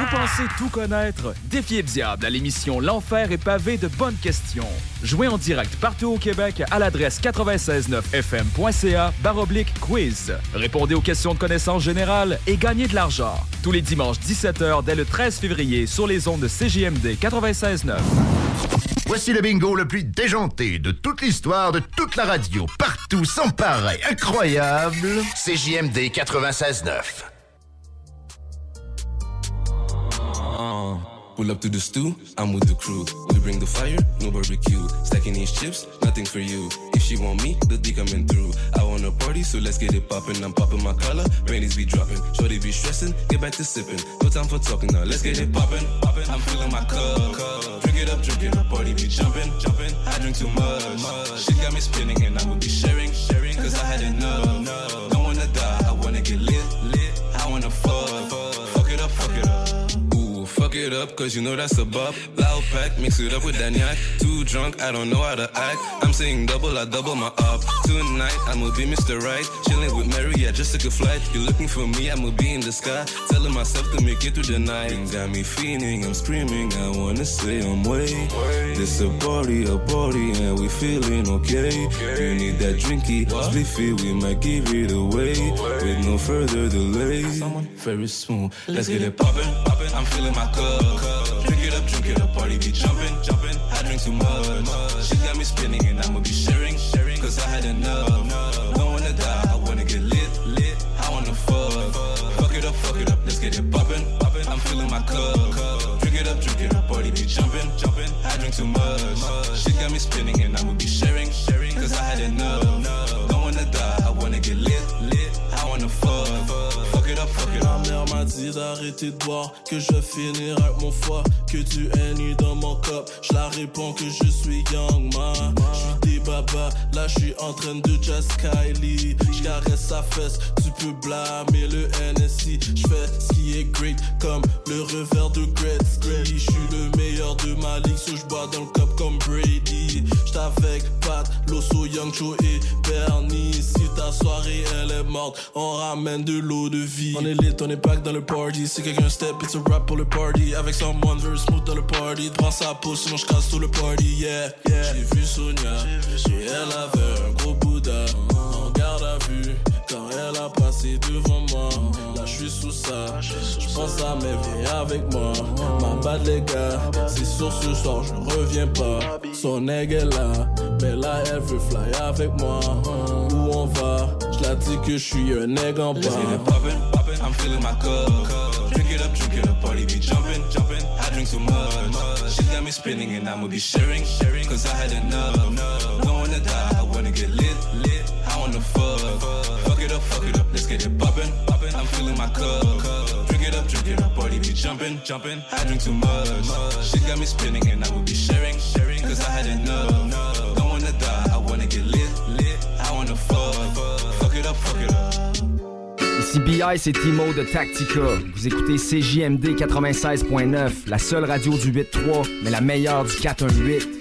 Vous pensez tout connaître? Défiez le diable à l'émission L'Enfer est pavé de bonnes questions. Jouez en direct partout au Québec à l'adresse 969fm.ca baroblique quiz. Répondez aux questions de connaissances générales et gagnez de l'argent. Tous les dimanches 17h dès le 13 février sur les ondes de CJMD 96.9. Voici le bingo le plus déjanté de toute l'histoire de toute la radio. Partout, sans pareil, incroyable. CJMD 96.9. Uh, pull up to the stew, I'm with the crew. We bring the fire, no barbecue. Stacking these chips, nothing for you. If she want me, the D coming through. I want a party, so let's get it poppin'. I'm poppin' my collar, panties be dropping. Shorty be stressing, get back to sippin'. No time for talking now, let's get it poppin'. poppin'. I'm filling my cup. Drink it up, drink it up, party be jumping, jumping. I drink too much. She got me spinning, and I'ma be sharing, sharing. Cause I had enough. It up, cause you know that's a bop. Loud pack, mix it up with Daniac. Too drunk, I don't know how to act. I'm saying double, I double my up. Tonight, I'ma be Mr. Right. Chilling with Mary, I just took a flight. You're looking for me, I'ma be in the sky. Telling myself to make it through the night. And Got me feeling, I'm screaming, I wanna say I'm way. This a party, a party, and we feeling okay. You need that drinky, spliffy, we might give it away. With no further delay. Someone very smooth, let's get it poppin', poppin'. I'm feeling my cup. Drink it up, drink it up, party be jumping, jumping. I drink too much. She got me spinning and I'ma be sharing, sharing. Cause I had enough. Don't wanna die, I wanna get lit, lit. I wanna fuck. Fuck it up, fuck it up, let's get it poppin'. I'm feeling my cup. Drink it up, drink it up, party be jumping, jumping. I drink too much. She got me spinning and I'ma be sharing, sharing. Cause I had enough. Dit d'arrêter de boire, que je finirai avec mon foie, que tu es nu dans mon cop. Je la réponds que je suis young man. Je suis des babas, là je suis en train de jazz Kylie. Je caresse sa fesse, tu peux blâmer le NSI. Je fais ce qui est great comme le revers de Gretzky. Je suis le meilleur de ma ligue, so je bois dans le cup comme Brady. J'suis avec Pat, Loso, Young Joe et Bernie. Si ta soirée elle est morte, on ramène de l'eau de vie. On est dans le party. Si quelqu'un step, it's a rap pour le party. Avec someone very smooth dans le party. Prends sa pause, sinon j'casse tout le party. Yeah, yeah. J'ai vu Sonia, et elle avait un gros Bouddha. En garde à vue, quand elle a passé devant moi. Là, je suis sous ça. Je pense à mes viens avec moi. Ma bad les gars, c'est sûr ce soir, je reviens pas. Son egg est là, mais là elle veut fly avec moi. Où on va? Je la dis que je suis un egg en bas. I'm feeling my cup. Drink it up, drink it up, party be jumping, jumping. I drink too much. She got me spinning and I'ma be sharing, sharing. Cause I had enough. Don't wanna die, I wanna get lit, lit. I wanna fuck. Fuck it up, fuck it up, let's get it poppin', poppin'. I'm feeling my cup. Drink it up, drink it up, party be jumping, jumping. I drink too much. She got me spinning and I'ma be sharing, sharing. Cause I had enough. Don't wanna die, I wanna get lit, lit. I wanna fuck. Fuck it up, fuck it up. Ici BI, c'est Timo de Tactica. Vous écoutez CJMD 96.9, la seule radio du 8.3, mais la meilleure du 418.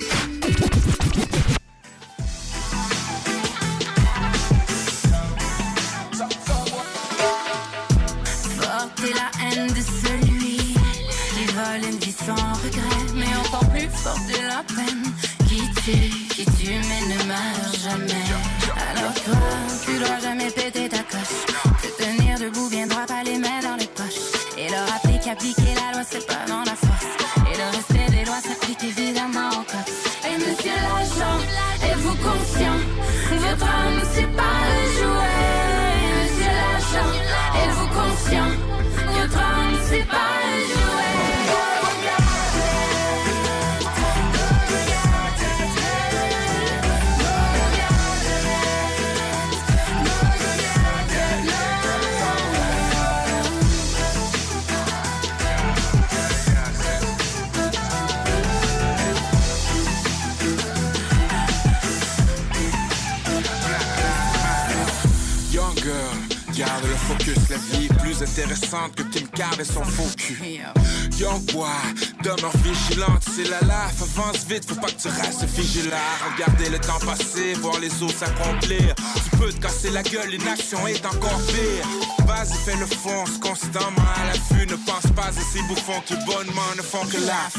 Tu peux te casser la gueule, l'inaction est encore pire. Vas-y, fais le fonce constamment à l'affût, ne pense pas à ces bouffons qui bonnement ne font que laf.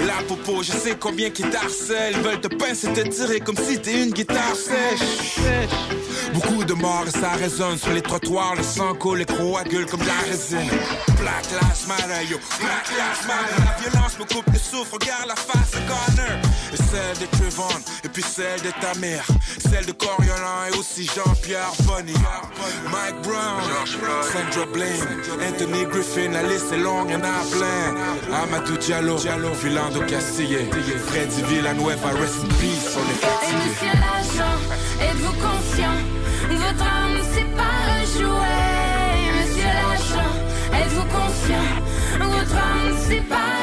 Et la popo, je sais combien qui t'harcèlent, veulent te pincer, te tirer comme si t'es une guitare sèche. Beaucoup de morts et ça résonne sur les trottoirs, le sang coule et coagule comme de la résine. Black Lives Matter, yo, Black Lives Matter. La violence me coupe le souffle, regarde la face de Connor. Et celle de Trevon, et puis celle de ta mère. Celle de Coriolan et aussi Jean-Pierre Bonny. Mike Brown, Sandra Blaine, Anthony Griffin, la liste est longue, y'en a plein. Amadou Diallo, Philando Castille, Freddy Villanueva, rest in peace, on est Et fatigué. monsieur l'agent, êtes-vous conscient Âme, c'est pas un jouet. Monsieur l'agent, êtes-vous conscient? Votre âme, c'est pas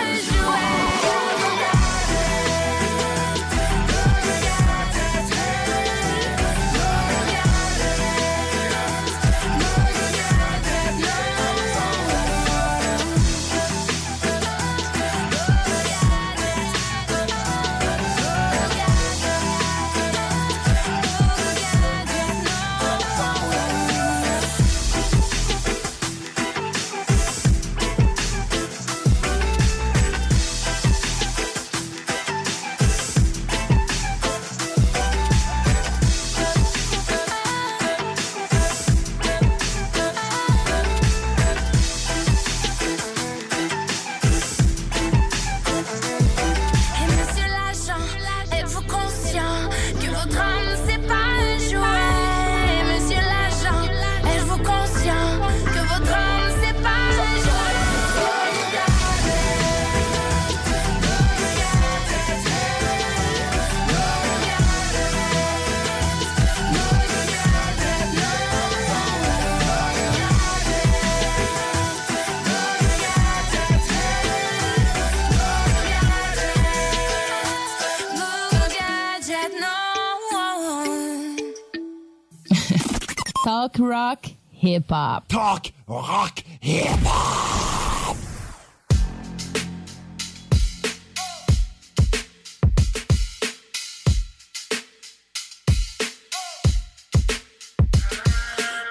rock hip hop. Talk rock hip hop.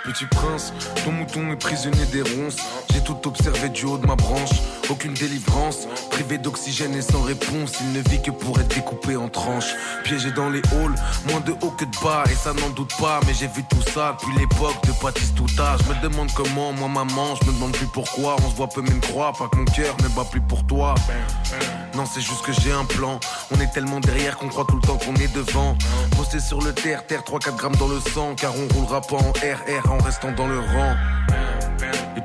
Petit prince, ton mouton est prisonnier des ronces. J'ai tout observé du haut de ma branche. Aucune délivrance, privé d'oxygène et sans réponse. Il ne vit que pour être découpé en tranches. Piégé dans les halls, moins de haut que de bas, et ça n'en doute pas. Mais j'ai vu tout ça depuis l'époque de Baptiste Touta. Je me demande comment, moi maman, je me demande plus pourquoi. On se voit peu même croire, pas que mon cœur ne bat plus pour toi. Non, c'est juste que j'ai un plan. On est tellement derrière qu'on croit tout le temps qu'on est devant. Posté sur le terre, terre, 3-4 grammes dans le sang. Car on roulera pas en RR en restant dans le rang.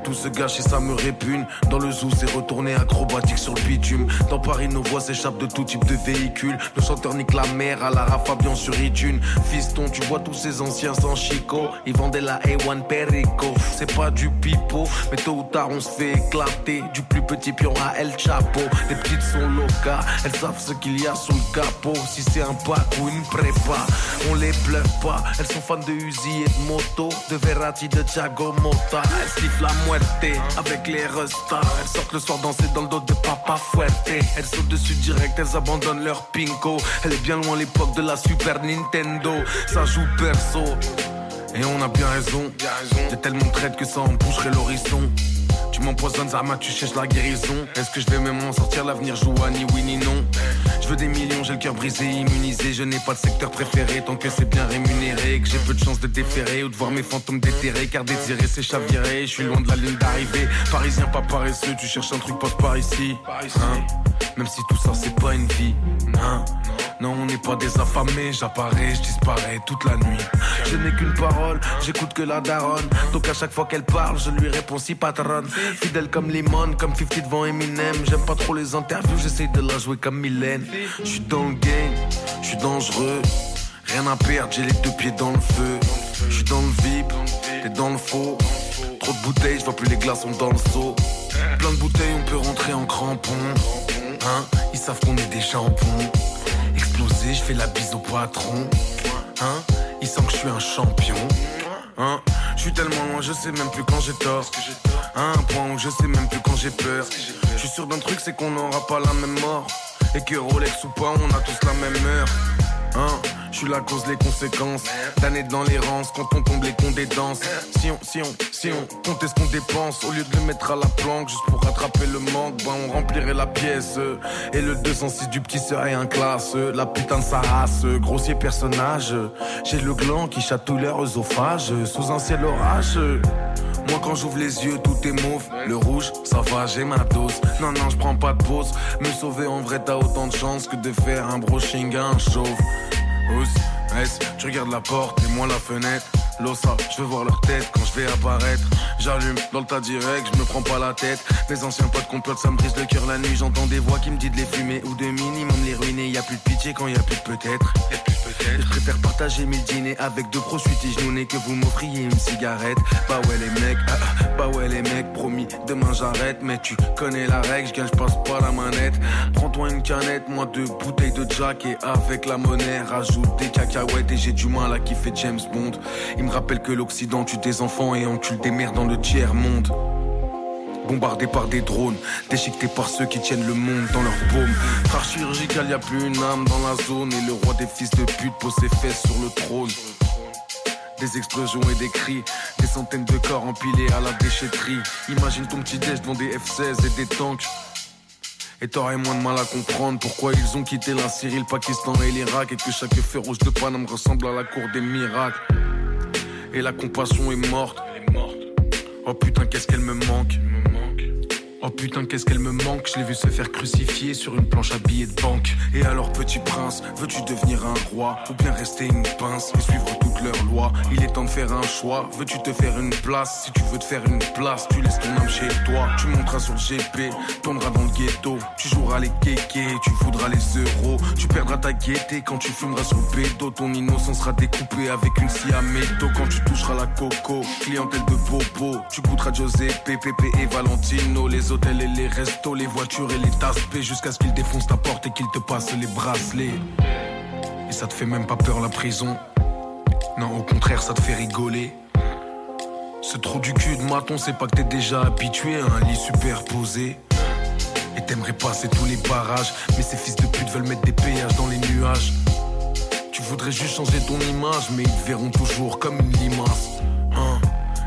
Tout se gâche et ça me répugne. Dans le zoo, c'est retourné acrobatique sur le bitume. Dans Paris, nos voix s'échappent de tout type de véhicule. Le chanteur nique la mer à la Rafabian sur iTunes. Fiston, tu vois tous ces anciens sans chico. Ils vendaient la A1 Perico. C'est pas du pipeau, mais tôt ou tard, on se fait éclater. Du plus petit pion à El Chapo. Les petites sont locas, elles savent ce qu'il y a sous le capot. Si c'est un pack ou une prépa, on les bluffe pas. Elles sont fans de Uzi et de moto, de Verratti, de Thiago Motta. Elles sifflent la avec les restas. Elles sortent le soir danser dans le dos de Papa Fuerte. Elles sautent dessus direct, elles abandonnent leur pinko. Elle est bien loin l'époque de la Super Nintendo. Ça joue perso. Et on a bien raison. T'es tellement traite que ça en boucherait l'horizon. Tu m'empoisonnes, Zama, tu cherches la guérison. Est-ce que je vais même en sortir L'avenir joue à ni oui ni non? Je veux des millions, j'ai le cœur brisé, immunisé. Je n'ai pas de secteur préféré tant que c'est bien rémunéré. Que j'ai peu de chance de déférer ou de voir mes fantômes déterrés. Car désirer, c'est chavirer. Je suis loin de la ligne d'arrivée. Parisien, pas paresseux, tu cherches un truc, passe par ici. Hein? Même si tout ça, c'est pas une vie. Hein Non, on n'est pas des affamés, j'apparais, je disparais toute la nuit. Je n'ai qu'une parole, j'écoute que la daronne. Donc à chaque fois qu'elle parle, je lui réponds si patronne. Fidèle comme Limon, comme 50 devant Eminem. J'aime pas trop les interviews, j'essaye de la jouer comme Mylène. Je suis dans le game, je suis dangereux. Rien à perdre, j'ai les deux pieds dans le feu. Je suis dans le VIP, t'es dans le faux. Trop de bouteilles, je vois plus les glaçons dans le seau. Plein de bouteilles, on peut rentrer en crampon. Hein, ils savent qu'on est des jambons. Explosé, je fais la bise au patron. Hein, ils sentent que je suis un champion. Hein, je suis tellement loin, je sais même plus quand j'ai tort. À un point où je sais même plus quand j'ai peur. Je suis sûr d'un truc, c'est qu'on n'aura pas la même mort. Et que Rolex ou pas, on a tous la même heure. Hein, je suis la cause, les conséquences. D'années dans les rangs, quand on tombe, les cons des danses. Si on, si on, si on comptait ce qu'on dépense, au lieu de le mettre à la planque, juste pour rattraper le manque, ben on remplirait la pièce. Et le 206 du petit serait un classe. La putain de sa race, grossier personnage. J'ai le gland qui chatouille leur œsophage, sous un ciel orage. Moi quand j'ouvre les yeux tout est mauve. Le rouge ça va j'ai ma dose. Non non je prends pas de pause. Me sauver en vrai t'as autant de chance que de faire un brushing à un chauve. Ous, S, tu regardes la porte et moi la fenêtre L'ossa, je veux voir leur tête quand je vais apparaître. J'allume dans le tas direct, je me prends pas la tête. Mes anciens potes complotent, ça me brise le cœur la nuit. J'entends des voix qui me disent de les fumer ou de minimum les ruiner. Y a plus de pitié quand y a plus de peut-être. Je préfère partager mes dîners avec deux gros suites et que vous m'offriez une cigarette. Bah ouais les mecs, ah, ah, bah ouais les mecs, promis, demain j'arrête. Mais tu connais la règle, je je passe pas la manette. Prends-toi une canette, moi deux bouteilles de Jack et avec la monnaie, rajoute des cacahuètes et j'ai du mal à kiffer James Bond. Il rappelle que l'Occident tue des enfants et encule des mères dans le tiers monde. Bombardé par des drones, déchiqueté par ceux qui tiennent le monde dans leur paume. Frère chirurgical, y a plus une âme dans la zone. Et le roi des fils de pute pose ses fesses sur le trône. Des explosions et des cris, des centaines de corps empilés à la déchetterie. Imagine ton petit déj devant des F-16 et des tanks. Et t'aurais moins de mal à comprendre pourquoi ils ont quitté la Syrie, le Pakistan et l'Irak. Et que chaque feu rouge de Paname ressemble à la cour des miracles. Et la compassion est morte. Oh putain, qu'est-ce qu'elle me manque. Oh putain, qu'est-ce qu'elle me manque. Je l'ai vu se faire crucifier sur une planche à billets de banque. Et alors, petit prince, veux-tu devenir un roi ou bien rester une pince et suivre toutes leurs lois? Il est temps de faire un choix. Veux-tu te faire une place? Si tu veux te faire une place, tu laisses ton âme chez toi. Tu monteras sur le GP, tourneras dans le ghetto. Tu joueras les kékés, tu voudras les euros. Tu perdras ta gaieté quand tu fumeras sur le bédo. Ton innocence sera découpée avec une scie à métaux. Quand tu toucheras la coco, clientèle de bobo. Tu goûteras Giuseppe, Pepe et Valentino. Les hôtels et les restos, les voitures et les tasses jusqu'à ce qu'ils défoncent ta porte et qu'ils te passent les bracelets. Et ça te fait même pas peur la prison. Non, au contraire, ça te fait rigoler. Ce trou du cul de maton, c'est pas que t'es déjà habitué à un lit superposé. Et t'aimerais passer tous les barrages, mais ces fils de pute veulent mettre des péages dans les nuages. Tu voudrais juste changer ton image, mais ils te verront toujours comme une limace. Hein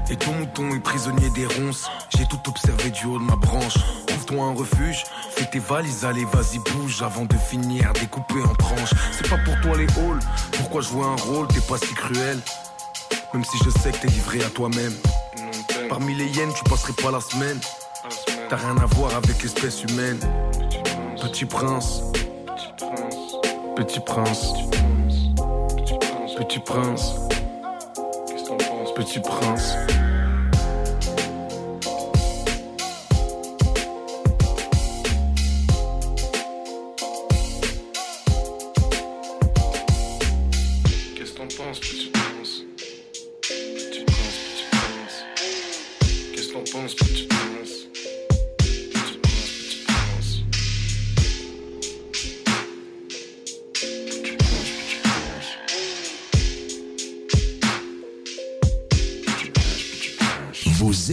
et ton mouton est prisonnier des ronces. J'ai tout observé du haut de ma branche. Trouve-toi un refuge, fais tes valises, allez, vas-y, bouge avant de finir découpé en tranches. C'est pas pour toi les halls, pourquoi jouer un rôle, t'es pas si cruel. Même si je sais que t'es livré à toi-même. Parmi les hyènes, tu passerais pas la semaine. T'as rien à voir avec l'espèce humaine. Petit prince. Petit prince. Petit prince. Petit prince. Qu'est-ce que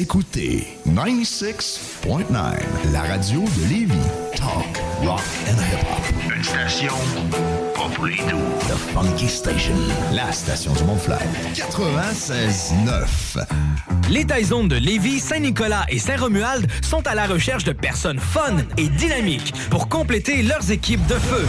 écoutez 96.9, la radio de Lévis. Talk, rock and hip-hop. Une station pas pour les doux. The Funky Station, la station du Mont-Flair. 96.9. Les Taizones de Lévis, Saint-Nicolas et Saint-Romuald sont à la recherche de personnes fun et dynamiques pour compléter leurs équipes de feu.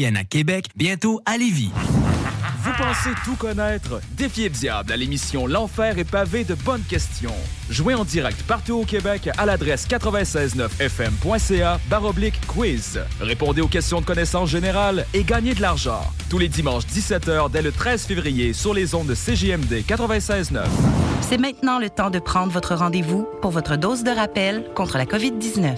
à Québec, bientôt à Lévis. Vous pensez tout connaître? Défiez le diable à l'émission L'Enfer est pavé de bonnes questions. Jouez en direct partout au Québec à l'adresse 969fm.ca baroblique quiz. Répondez aux questions de connaissance générale et gagnez de l'argent. Tous les dimanches 17h dès le 13 février sur les ondes de CJMD 96.9. C'est maintenant le temps de prendre votre rendez-vous pour votre dose de rappel contre la COVID-19.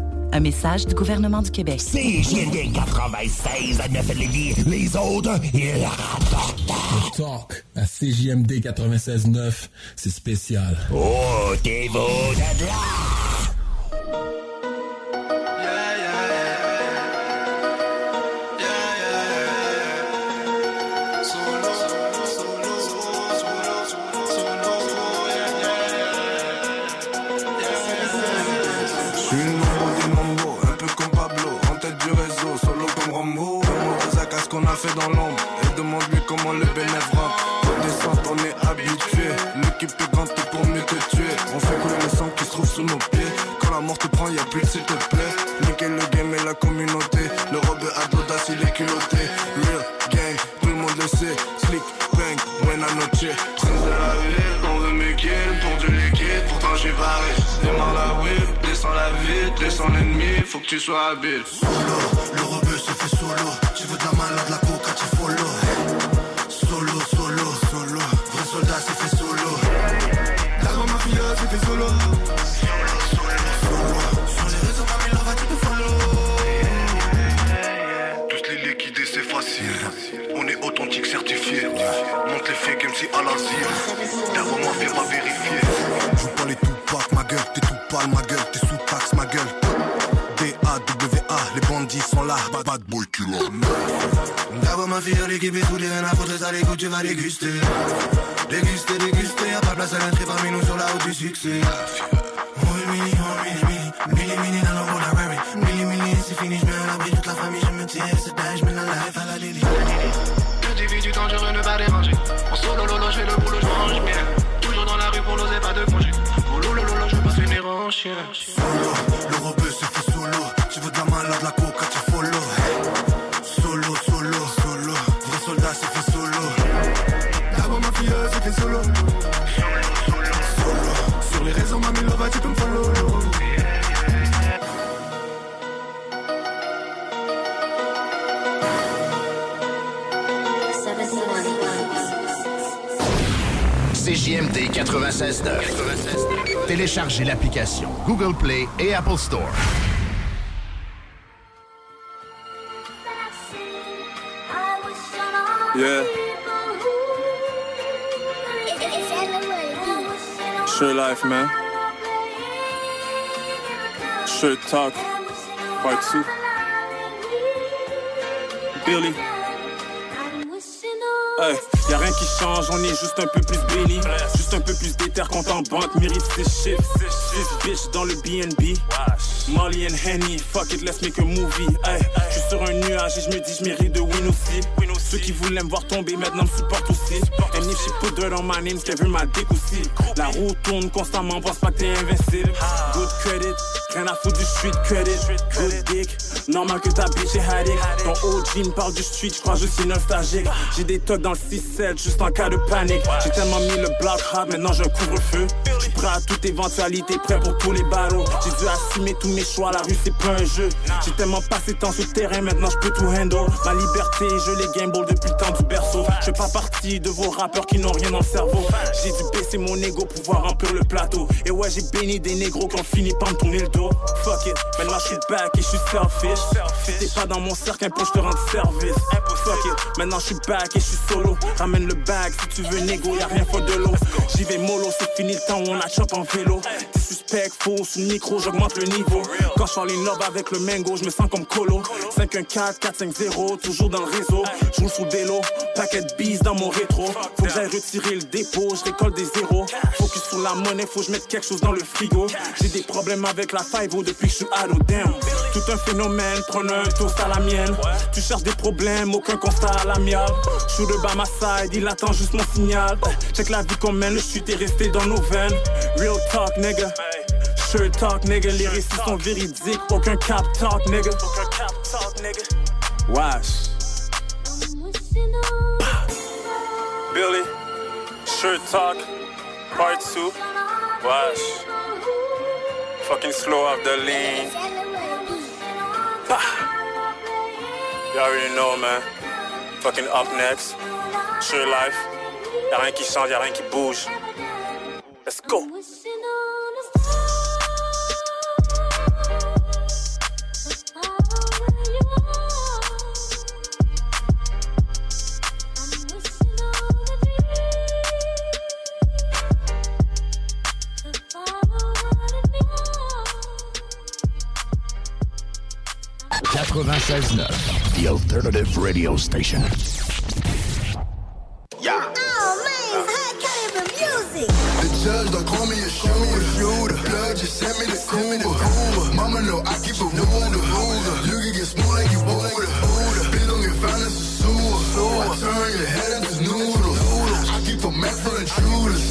Un message du gouvernement du Québec. CJMD 96 à 9 Lévis. Les autres, ils rapportent. Le talk à CJMD 96.9, c'est spécial. Oh, t'es beau de là. Qu'on a fait dans l'ombre, et demande-lui comment le bénéf. Redescente, on est habitué, l'équipe est grande pour mieux te tuer. On fait couler le sang qui se trouve sous nos pieds. Quand la mort te prend, y'a plus s'il te plaît. Nickel le game et la communauté, le robe a de l'audace, il est culotté. Real gang, tout le monde le sait. Slick, bang, buena noche. Prince de la ville, on veut mes pour du liquide, pourtant j'suis barré. Démarre la whip, descends la vite, descends l'ennemi, faut que tu sois habile. Le fait solo. Tu veux de la malade, la coca, tu follow. Solo, solo, solo. Vrai soldat, c'est fait solo. D'abord ma fille, c'est fait solo. Solo, solo. Sur les réseaux, va te follow. Tous les c'est facile On est authentique certifié Monte les faits comme si à l'asile D'abord ma firme à vérifier Joue pas les Tupac, ma gueule, t'es tout pâle, ma gueule, t'es sous taxe, ma gueule. Les bandits sont là, bad, bad boy killer. D'abord ma fille et tout les rien à foutre ça les goûts tu vas déguster. Déguster, déguster, y'a pas place à l'entrée parmi nous sur la route du succès. Oh mini, oh mini, mini, mini, mini dans le library Mini, mini, c'est fini, je mets à l'abri toute la famille, je me tire, c'est dingue, je mets la life à la Lily. Individu dangereux, ne pas déranger. En solo lolo, je fais le boulot, je mange bien. Toujours dans la rue pour l'oser, pas de congé. Oh lolo lolo, je veux pas finir en chien 96.9. Téléchargez l'application Google Play et Apple Store. Yeah. Sure life, man. Shirt Talk, part 2. Billy. Hey, y'a rien qui change, on est juste un peu plus béni. Juste un peu plus d'éther compte en banque, mérite ses chiffres. Six bitch dans le BNB. Molly and Henny, fuck it, let's make a movie. Hey, je suis sur un nuage et je me dis, je mérite de win aussi. Ceux qui voulaient me voir tomber maintenant me supportent aussi. And if she put dirt on my name, qu'elle veut ma dick aussi. La roue tourne constamment, pense pas que t'es invincible. Good credit, rien à foutre du street credit. Good dick, normal que ta bitch est addict. Ton OG me parle du street, je crois que je suis nostalgique. J'ai des tocs dans le 6-7, juste en cas de panique. J'ai tellement mis le block hard, maintenant j'ai un couvre-feu. J'suis prêt à toute éventualité, prêt pour tous les barreaux. J'ai dû assumer tous mes choix, la rue c'est pas un jeu. J'ai tellement passé temps sur terrain, maintenant je peux tout handle. Ma liberté, je les gamble depuis le temps du berceau. Je fais pas partie de vos rappeurs qui n'ont rien dans le cerveau. J'ai dû baisser mon ego pour pouvoir remplir le plateau. Et ouais, j'ai béni des négros qui ont fini par me tourner le dos. Fuck it, maintenant je suis back et je suis selfish. T'es pas dans mon cercle, impôt, je te rends service. Fuck it, maintenant je suis back et je suis solo. Ramène le bag si tu veux négo, y'a rien faute de l'eau. J'y vais mollo, c'est fini le temps où on a chop en vélo. T'es suspect, faux, sous micro, j'augmente le niveau. Quand je parle love avec le mango, je me sens comme Colo. 514, 450, toujours dans le réseau. Sous vélo, paquet de bees dans mon rétro. Faut que j'aille retirer le dépôt, je récolte des zéros. Focus sur la monnaie, faut que je mette quelque chose dans le frigo. J'ai des problèmes avec la 5 depuis que je suis ado, damn. Tout un phénomène, prenez un toast à la mienne. Tu cherches des problèmes, aucun constat à l'amiable. Je suis de bas ma side, il attend juste mon signal. Check la vie qu'on mène, le chute est resté dans nos veines. Real talk, nigga. Shirt talk, nigga. Les récits sont véridiques, aucun cap talk, nigga. Aucun cap talk, nigga. Wesh. Billy, shirt talk, part two. Wesh. Fucking slow off the lean. You already know, man. Fucking up next. Sure life. Y'a rien qui change, y'a rien qui bouge. Let's go. The alternative radio station. Yeah. Oh man, high caliber music. The judge don't call me a shooter. shooter. Blood just send me the Cuba. Mama know I keep a Ruger. You can get smooth like you Buddha. Bitch don't get found as a sewer. I turn your head into noodles. I keep a map for intruders.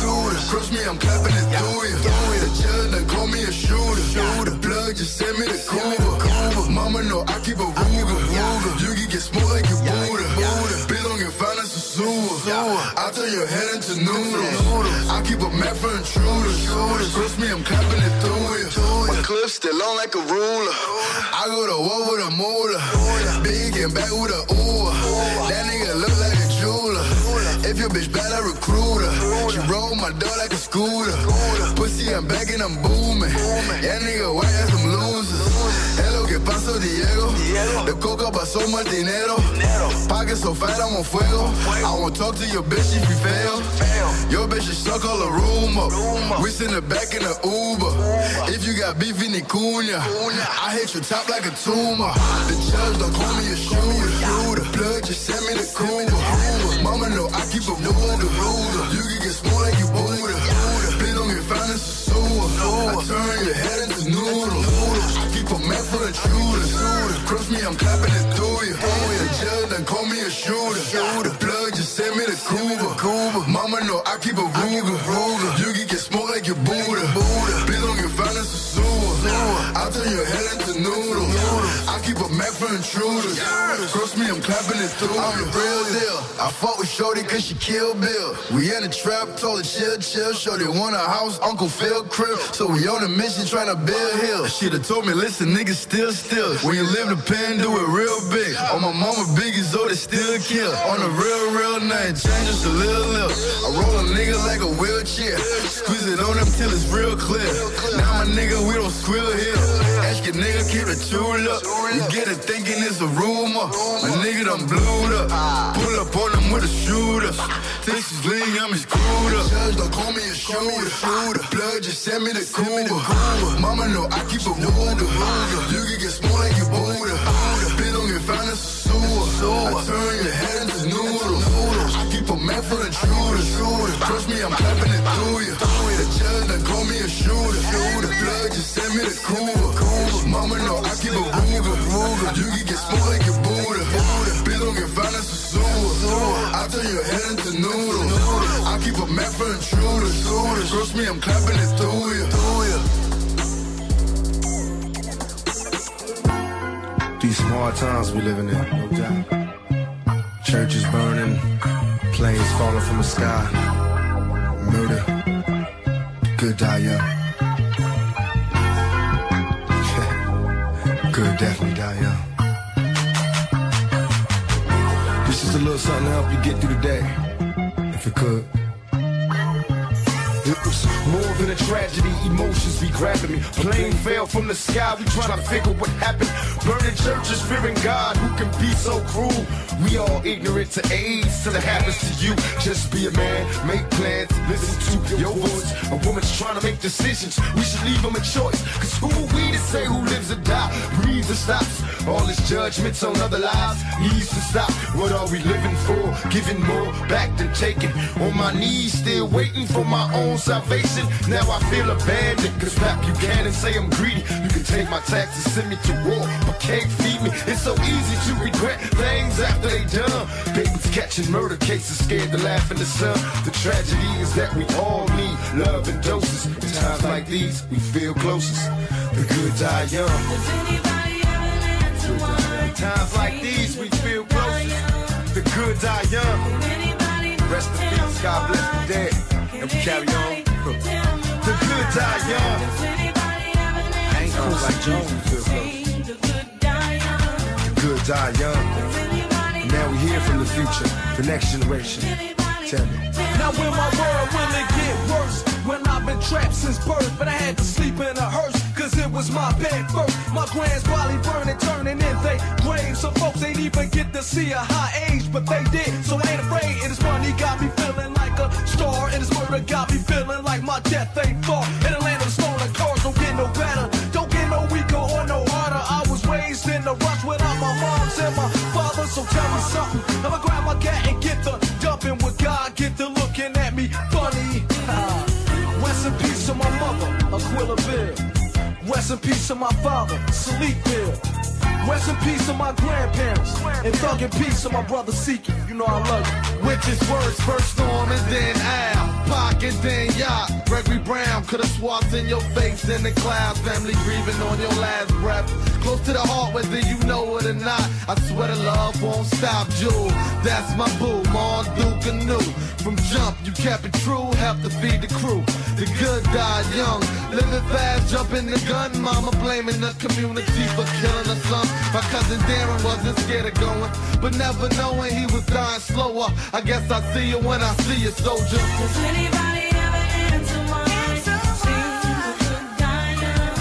Crush me, I'm clapping it through you. The judge done call me a shooter. shooter. Blood just send me the Cuba. Sewer. I turn your head into noodles. I keep a map for intruders. Crush me, I'm clapping it through you. My clip still on like a ruler. I go to war with a moolah. Big and back with a ooh. That nigga look like a jeweler. If your bitch bad, I recruit her. She roll my door like a scooter. Pussy, I'm back and I'm booming. Yeah, nigga, white. Hello, que paso, Diego? The coca pasó mal dinero. Pocket so fat, I'm on fuego. I won't talk to your bitch if you fail. fail. Your bitch is suck all the room up. We send her back in the Uber. If you got beef in the cunha, I hit your top like a tumor. The judge don't call me a shooter. Blood just send me the Cuba. Mama know I keep a Ruger. You can get small like you Buddha. Bitch don't get found as a sewer. I turn your head into noodles. I a map for intruders. Me, I'm clapping it through you. The judge done call me a shooter. The plug just send me the Cuba. Mama know I keep a Ruger. You can get smoked like your Buddha. Bitch don't get as a sewer. I turn your head into noodles. I keep a map for intruders. Crush me, I'm clapping it through. I'm the real deal. I fought with Shorty cause she killed Bill. We in the trap, told her chill, chill. Shorty want a house, Uncle Phil crib. So we on a mission trying to build hill. She'd have told me, listen, niggas still still. When you live the pen, do it real big. On my mama big as though they still kill. On a real, real name, change just a little little. I roll a nigga like a wheelchair. Squeeze it on him till it's real clear. Now my nigga, we don't squeal here. Ask your nigga, keep the tool up. You get it thinking it's a rumor. My nigga done blew up. Ah. Pull up on them with for the shooters. Think she's lean, I'm his cooler. Judge don't call me a shooter. shooter. Blood just send me the cooler. Mama know I keep a wooder. You can get small like you Buddha. Don't get found ah. in sewer. I turn your head into noodles. I keep a man for intruders. Trust me, I'm clapping it through you. The judge done call me a shooter. The blood just send me the cooler. Mama know I keep a Ruger. Buddha. Bitch don't get found in sewer. I turn your head into noodles. I keep a man for intruders. Trust me, I'm clapping it through you. These hard times we living in, no doubt. Churches burning, planes falling from the sky. Murder, good die young. Good definitely die young. This is a little something to help you get through the day, if it could. It was more than a tragedy, emotions be grabbing me. Plane fell from the sky, we trying to figure what happened. Burning churches, fearing God, who can be so cruel? We all ignorant to AIDS till it happens to you. Just be a man, make plans, listen to your voice. A woman's trying to make decisions, we should leave them a choice. Cause who are we to say who lives or die, breathes or stops? All this judgments on other lives needs to stop. What are we living for? Giving more back than taking. On my knees, still waiting for my own salvation. Now I feel abandoned. Cause rap you can and say I'm greedy. You can take my taxes, send me to war, but can't feed me. It's so easy to regret things after they done. Babies catching murder cases, scared to laugh in the sun. The tragedy is that we all need love and doses. In times like these, we feel closest. The good die young. In times like these, we feel closest. The good die young. Rest in peace, God bless the dead. And we carry on. The good die young. Ain't cool like Jones, we feel close. The good die young. Now we hear from the future, the next generation. Tell me. Now when my world will it get worse? When I've been trapped since birth, but I had to sleep in a hearse, cause it was my bed first. My grands probably burning, turning in they grave. Some folks ain't even get to see a high age, but they did, so ain't afraid. And this money got me feeling like a star, and this murder got me feeling like my death ain't far. In the land of stolen cars, don't get no better, don't get no weaker or no harder. I was raised in the rush without my moms and my father, so tell me something. Grab my cat and Rest in peace to my father, Salik Bill. Rest in peace to my grandparents. And thug in peace to my brother Seeking. You know I love you. Witches words, first Storm and then Al. Pac and then Yacht. Gregory Brown could have swapped in your face in the clouds. Family grieving on your last breath. Close to the heart, whether you know it or not. I swear the love won't stop, Jewel. That's my boo, Mon Duke New. From jump, you kept it true, helped to feed the crew. The good died young, living fast, jumping the gun. Mama blaming the community for killing son. My cousin Darren wasn't scared of going, but never knowing he was dying slower. I guess I see you when I see you, soldier. Does anybody ever answer my Seems a good die young.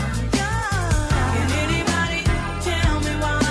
Can anybody tell me why?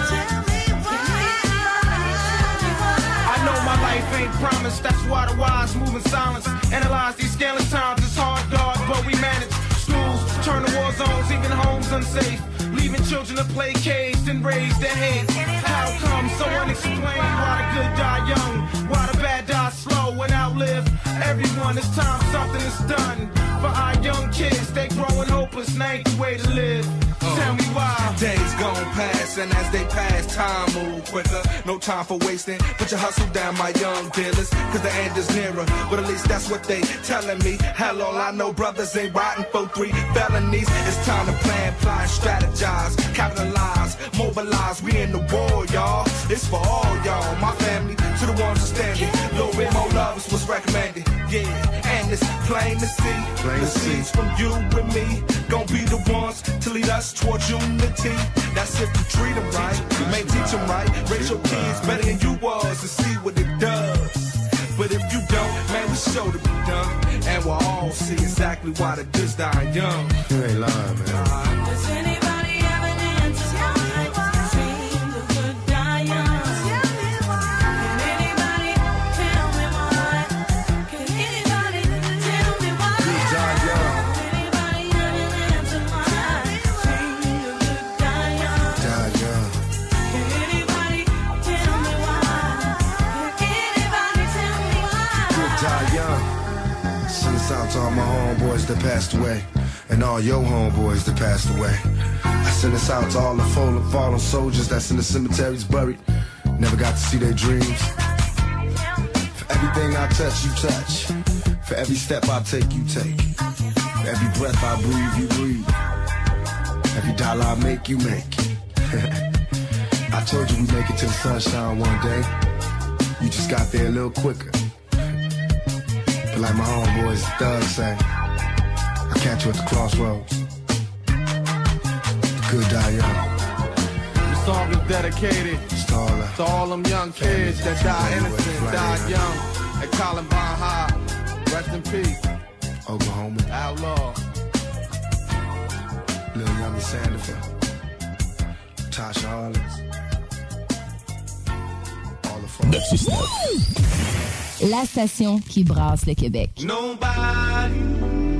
I know my life ain't promised, that's why the wise move in silence. Analyze these scandalous times, it's hard, dog, but we manage. Schools turn to war zones, even homes unsafe. Leaving children to play caged and raise their heads. How come so unexplained? Why the good die young? Why the bad die slow and outlive everyone? It's time something is done for our young kids. They growing hopeless, and ain't the way to live. Oh. Tell me why. Days gone past, and as they pass, time move quicker. No time for wasting. Put your hustle down, my young dealers, cause the end is nearer. But at least that's what they telling me. Hell, all I know, brothers ain't riding for three felonies. It's time to plan, plan, strategize, capitalize, mobilize. We in the war, y'all. It's for all y'all, my family, to the ones who standing. Little bit more love is what's recommended. Yeah, and it's plain to see. Plain the to seeds from you and me. Gonna be the ones to lead us towards unity. That's if you treat them right. You may teach them right. Raise your kids better than you was and see what it does. But if you don't, man, we show to be done. And we'll all see exactly why the goods die young. You ain't lying, man. Does passed away. And all your homeboys that passed away. I send this out to all the fallen, fallen soldiers that's in the cemeteries buried. Never got to see their dreams. For everything I touch, you touch. For every step I take, you take. For every breath I breathe, you breathe. Every dollar I make, you make. I told you we'd make it to the sunshine one day. You just got there a little quicker. But like my homeboys, thugs say, catch you at the crossroads. The good die young. This song is dedicated to all, to all them young kids that died innocent, died young at Columbine High. Rest in peace. Oklahoma. Outlaw. Lil Yummy Sandifer. Tasha Harlins. All the folks. La station qui brasse le Québec. Nobody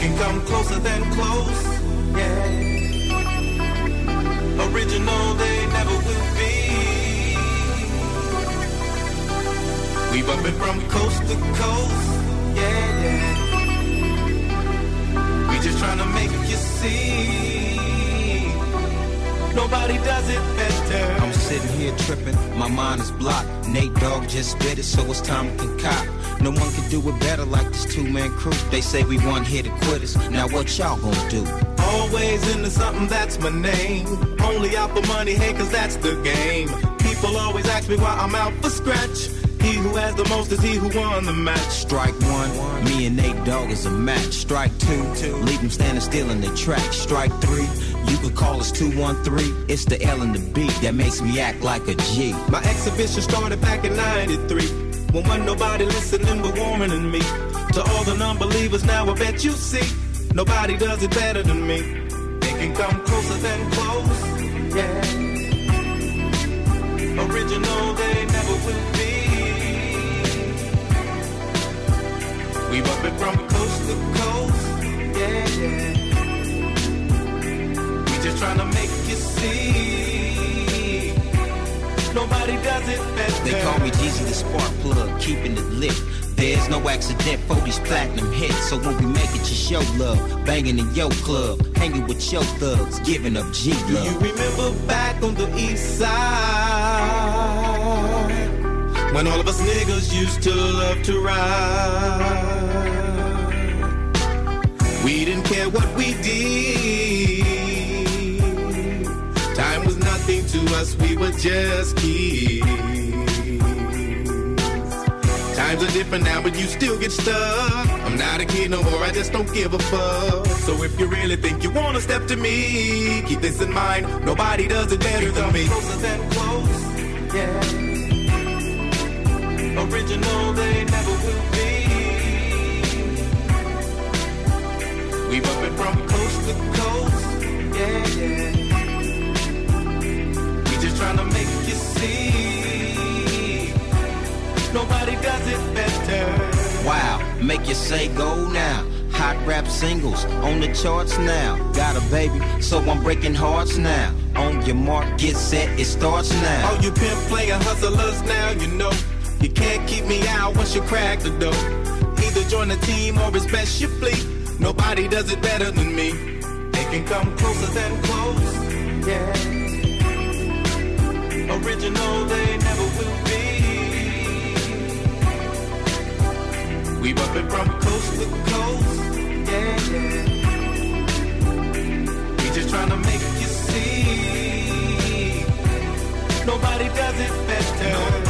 can come closer than close, yeah. Original, they never will be. We bumpin' from coast to coast, yeah, yeah. We just tryna make you see. Nobody does it better. I'm sitting here tripping, my mind is blocked. Nate Dogg just spit it, so it's time to concoct. No one can do it better like this two-man crew. They say we one here to quit us. Now what y'all gonna do? Always into something, that's my name. Only out for money, hey, cause that's the game. People always ask me why I'm out for scratch. He who has the most is he who won the match. Strike one, me and Nate Dogg is a match. Strike two, leave them standing still in their track. Strike three, you could call us 213. It's the L and the B that makes me act like a G. My exhibition started back in 93. When wasn't nobody listening but than me. To all the non-believers now I bet you see. Nobody does it better than me. They can come closer than close. Yeah. Original they never will be. We bump it from coast to coast. Yeah, yeah. We just tryna make you see. Nobody does it better. They call me Jeezy the spark plug, keeping it lit. There's no accident for these platinum hits. So when we make it, just show love. Banging in your club, hanging with your thugs, giving up G love. Do you remember back on the east side? When all of us niggas used to love to ride. We didn't care what we did. To us, we were just kids. Times are different now, but you still get stuck. I'm not a kid no more, I just don't give a fuck. So if you really think you wanna step to me, keep this in mind. Nobody does it better than me. Closer than close, yeah. Original, they never will be. We bump it from coast to coast, yeah, yeah. Just tryna make you see. Nobody does it better. Wow, make you say go now. Hot rap singles on the charts now. Got a baby, so I'm breaking hearts now. On your mark, get set, it starts now. All you pimp player hustlers now, you know. You can't keep me out once you crack the door. Either join the team or it's best you flee. Nobody does it better than me. They can come closer than close, yeah. Original, they never will be. We bump it from coast to coast, yeah. We just tryna make you see. Nobody does it better.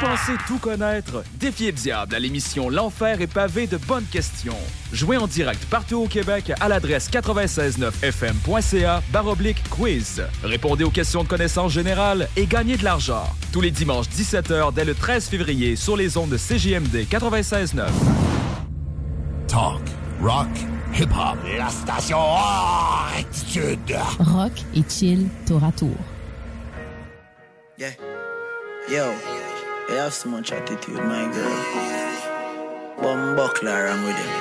Vous pensez tout connaître? Défiez le diable à l'émission L'Enfer est pavé de bonnes questions. Jouez en direct partout au Québec à l'adresse 969fm.ca baroblique quiz. Répondez aux questions de connaissance générale et gagnez de l'argent. Tous les dimanches 17h dès le 13 février sur les ondes de CJMD 96.9. Talk, rock, hip-hop. La station. Rock et chill tour à tour. Yeah. Yo, I have so much attitude, my girl. Bum buckler, I'm with him.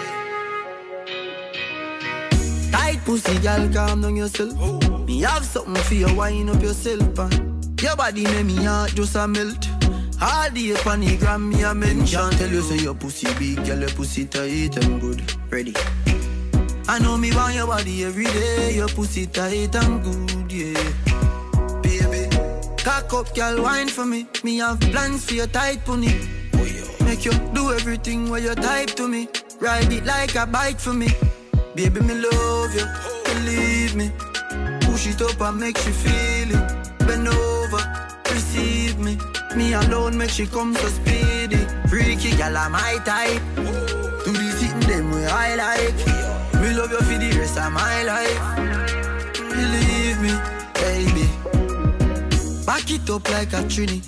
Tight pussy, girl, calm down yourself. Me have something for you, wind up yourself, man. Your body make me heart just a melt. All the gram, me a mention. Tell you say your pussy big, girl, your pussy tight and good. Ready? I know me want your body every day. Your pussy tight and good, yeah. Cock up, girl, wine for me. Me have plans for your tight pony. Make you do everything where you type to me. Ride it like a bike for me. Baby, me love you, believe me. Push it up and make you feel it. Bend over, receive me. Me alone make she come so speedy. Freaky gal, I'm my type. Do the sitting them way I like. Me love you for the rest of my life. Believe me. Back it up like a trini.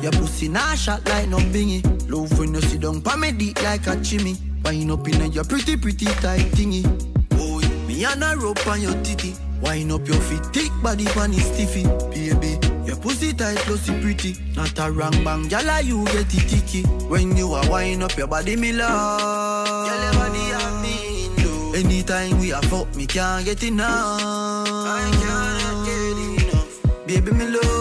Your pussy nah shot like no bingy. Love when you sit down pa me deep like a chimney. Wind up in your pretty pretty tight thingy. Boy, me and a rope on your titty. Wind up your feet, thick body pan is stiffy. Baby, your pussy tight, pussy pretty. Not a wrong bang, gyal you get it ticky. When you are wind up your body, me love. Your body have me in love. Anytime we are fuck, me can't get enough. I can't get enough. Baby, me love.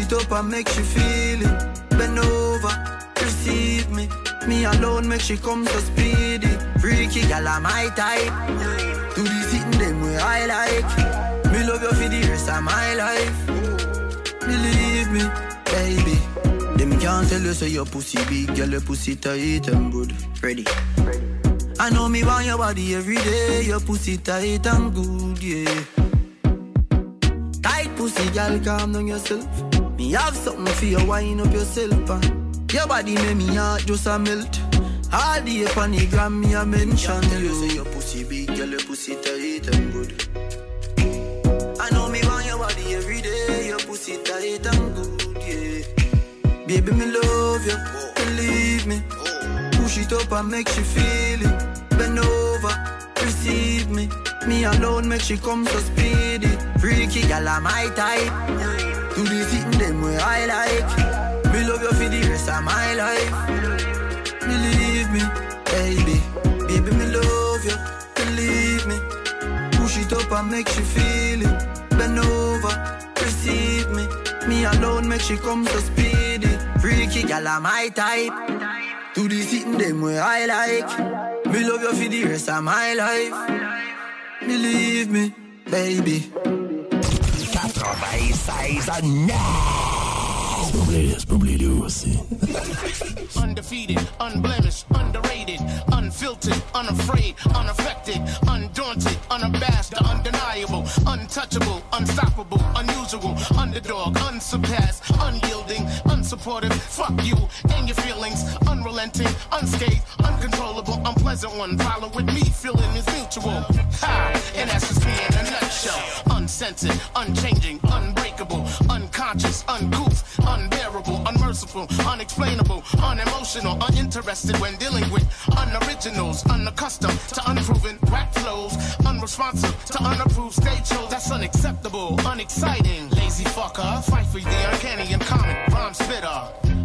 It up and make she feel it. Bend over, receive me. Me alone make she come so speedy. Freaky gal, I'm my type. Do the sitting them way I like. Me love you for the rest of my life. Believe me, baby. Them can't tell you say your pussy big, girl, your pussy tight and good. Ready? I know me want your body every day. Your pussy tight and good, yeah. Tight pussy, girl, calm down yourself. Me have something for you, wind up yourself, man. Your body make me heart just a melt. All day upon the gram, me a mention Tell you say your pussy big, girl, your pussy tight and good. I know me want your body every day. Your pussy tight and good, yeah. Baby, me love you, believe me. Push it up and make she feel it. Bend over, receive me. Me alone make she come so speedy. Freaky gal, I'm my type. Do the sitting them way I like. Me love you for the rest of my life. Believe me, baby. Baby, me love you, believe me. Push it up and make you feel it. Bend over, receive me. Me alone make she come so speedy. Freaky gal, I'm my type. Do the sitting them way I like. Me love you for the rest of my life. Believe me, baby. 96 à 9! C'est pas oublié lui aussi. Undefeated, unblemished, underrated, unfiltered, unafraid, unaffected, undaunted, unabashed, undeniable, untouchable, unstoppable, unusual, underdog, unsurpassed, unyielding, unsupportive. Fuck you and your feelings, unrelenting, unscathed, uncontrollable, unpleasant one. Follow with me, feeling is mutual. Ha! And that's just me in a nutshell. Uncensored, unchanging, unbreakable, unconscious, uncouth, unbearable, unmerciful, unexplainable, unemotional, uninterested when dealing with unoriginals, unaccustomed to unproven rap flows, unresponsive to unapproved stage shows. That's unacceptable, unexciting. Lazy fucker, fight for the uncanny and common rhyme bitter.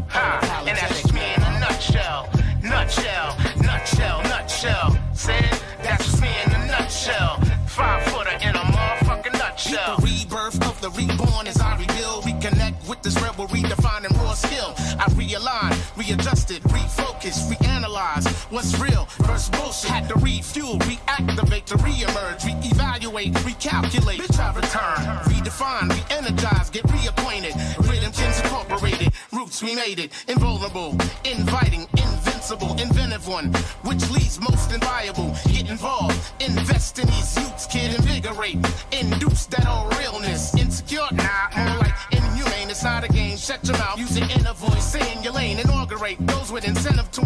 Ha, and that's just me in a nutshell. Nutshell, nutshell, nutshell. Said, that's just me in a nutshell. Five footer in a motherfucking nutshell. With The rebirth of the reborn as I rebuild. Reconnect with this rebel, redefining raw skill. I realign, readjusted, refocus, react bullshit. Had to refuel, reactivate, to reemerge, reevaluate, recalculate. Bitch, I return. Redefine, re-energize, get reacquainted. Rhythms incorporated, roots we made it. Invulnerable, inviting, invincible, inventive one. Which leads most inviable. Get involved, invest in these youths, kid, invigorate. Induce that all realness. Insecure, nah, more like inhumane. It's not a game. Shut your mouth, use your inner voice, stay in your lane, inaugurate. Those with incentive to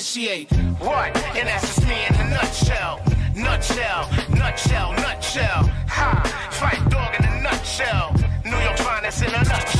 initiate. What? And that's just me in a nutshell. Nutshell, nutshell, nutshell. Ha! Fight dog in a nutshell. New York finest in a nutshell.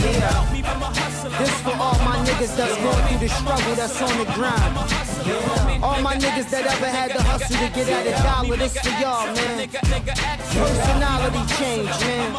X about me, Yeah. nigga X about me. I'm a hustler, I'm a, I'm a hustler, Yeah. homie. I'm a hustler, I'm a, I'm a hustler, Yeah. homie. Nigga X, nigga, nigga X Yeah. about me, nigga X, nigga, nigga X about me. I'm a hustler. This for all my niggas that's going through the struggle, that's on the grind. All my niggas that ever had to hustle to get at a dollar, this for y'all, man. Personality change, man.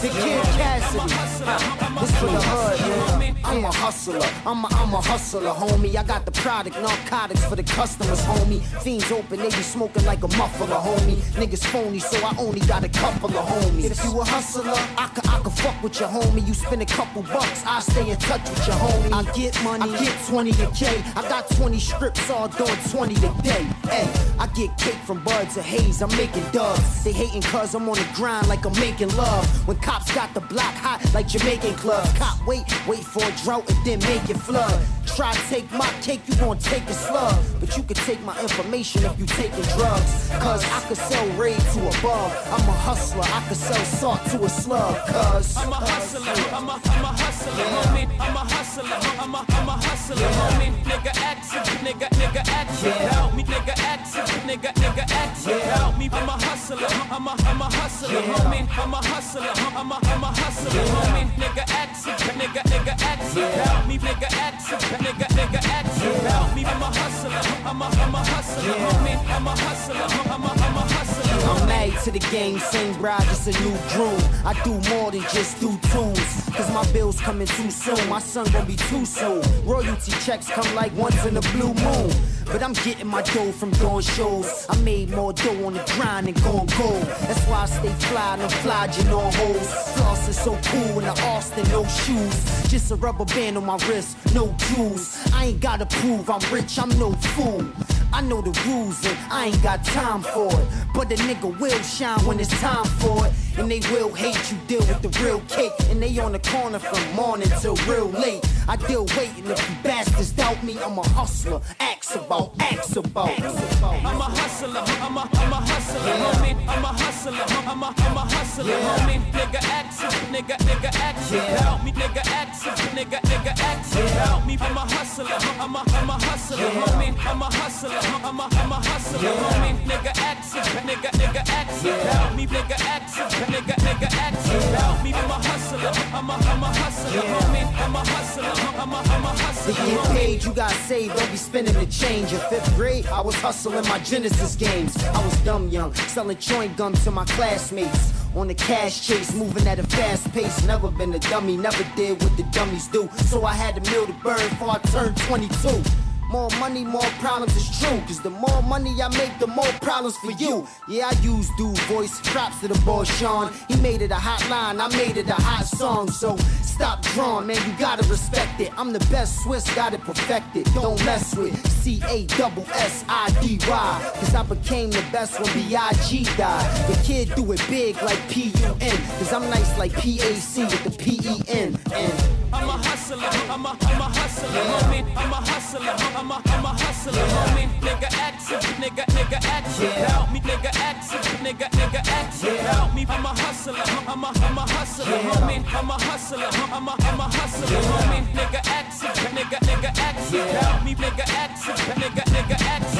The Kid Cassidy. Huh. This for the hood, man. I'm a hustler. I'm a, I'm a hustler, homie. I got the product, narcotics for the customers, homie. Fiends open, they be smoking like a muffler, homie. Niggas phony, so I only got a couple of homies. If you a hustler, I could, I could fuck with your homie. You spend a couple bucks, I stay in touch with your homie. I get money, I get 20 a K. I got 20 strips, all doing 20 a day. Hey, I get cake from buds of haze, I'm making dubs. They hating cause I'm on the grind like I'm making love. When cops got the block hot like Jamaican clubs. Cop wait, wait for a drought and then make it flood. Try to take my cake, you gon' take a slug. But you can take my information if you taking drugs. Cause I could sell raid to a bum. I'm a hustler, I could sell salt to a slug. Cause I'm a hustler, I'm a, I'm a hustler, homie. I'm a hustler, I'm a, I'm a hustler, homie. Nigga X, nigga, nigga X about me, nigga X, nigga, nigga X about me. I'm a hustler, I'm a, I'm a hustler, homie. I'm a hustler, I'm a, I'm a hustler, homie. Nigga X, nigga, nigga X about me, nigga X, nigga, nigga X about me. I'm a hustler, I'm a, I'm a hustler, homie. I'm a hustler, I'm a, I'm a hustler. I'm married to the game, same bride, just a new groom. I do more than just do tunes. Cause my bills coming too soon. My son gonna be too soon. Royalty checks come like once in a blue moon. But I'm getting my dough from doing shows. I made more dough on the grind than going gold. That's why I stay fly I'm flogging on hoes. Floss is so cool in the Austin, no shoes. Just a rubber band on my wrist, no jewels. I ain't gotta prove I'm rich, I'm no fool. I know the rules and I ain't got time for it. But the nigga will shine when it's time for it. And they will hate you, deal with the real cake. And they on the corner from morning till real late. I deal waiting if you bastards doubt me. I'm a hustler, ask about, ask about. I'm a hustler, I'm a, I'm a hustler, homie. I'm a hustler, I'm a, I'm a hustler, homie. Nigga X, nigga, nigga X about me, nigga X, nigga, nigga X about me. I'm a hustler, I'm a, I'm a hustler, homie. I'm a hustler, I'm a, I'm a hustler, homie. Nigga X, nigga, nigga X about me, nigga X, nigga, nigga X about me. I'm a hustler, I'm a, I'm a hustler, homie. I'm a hustler, I'm a, I'm a hustler. To get paid, you got saved, don't be spending the change. In fifth grade, I was hustling my Genesis games. I was dumb young, selling chewing gum to my classmates. On the cash chase, moving at a fast pace. Never been a dummy, never did what the dummies do. So I had to mill to burn before I turned 22. More money, more problems, it's true. Cause the more money I make, the more problems for you. Yeah, I use dude voice, props to the boy Sean. He made it a hot line, I made it a hot song. So stop drawing, man, you gotta respect it. I'm the best Swizz, got it perfected. Don't mess with C A double S I D Y. Cause I became the best when B.I.G. died. The kid do it big like P U N. Cause I'm nice like P A C with the P E N. And I'm a hustler, I'm a, I'm a hustler, homie. I'm a hustler, I'm a, I'm a hustler, homie. Nigga X, nigga, nigga X about me, nigga X, nigga, nigga X about me. I'm a hustler, I'm a, I'm a hustler, homie. I'm a hustler, I'm a, I'm a hustler, homie. Nigga X, nigga, nigga X about me, nigga X, nigga, nigga X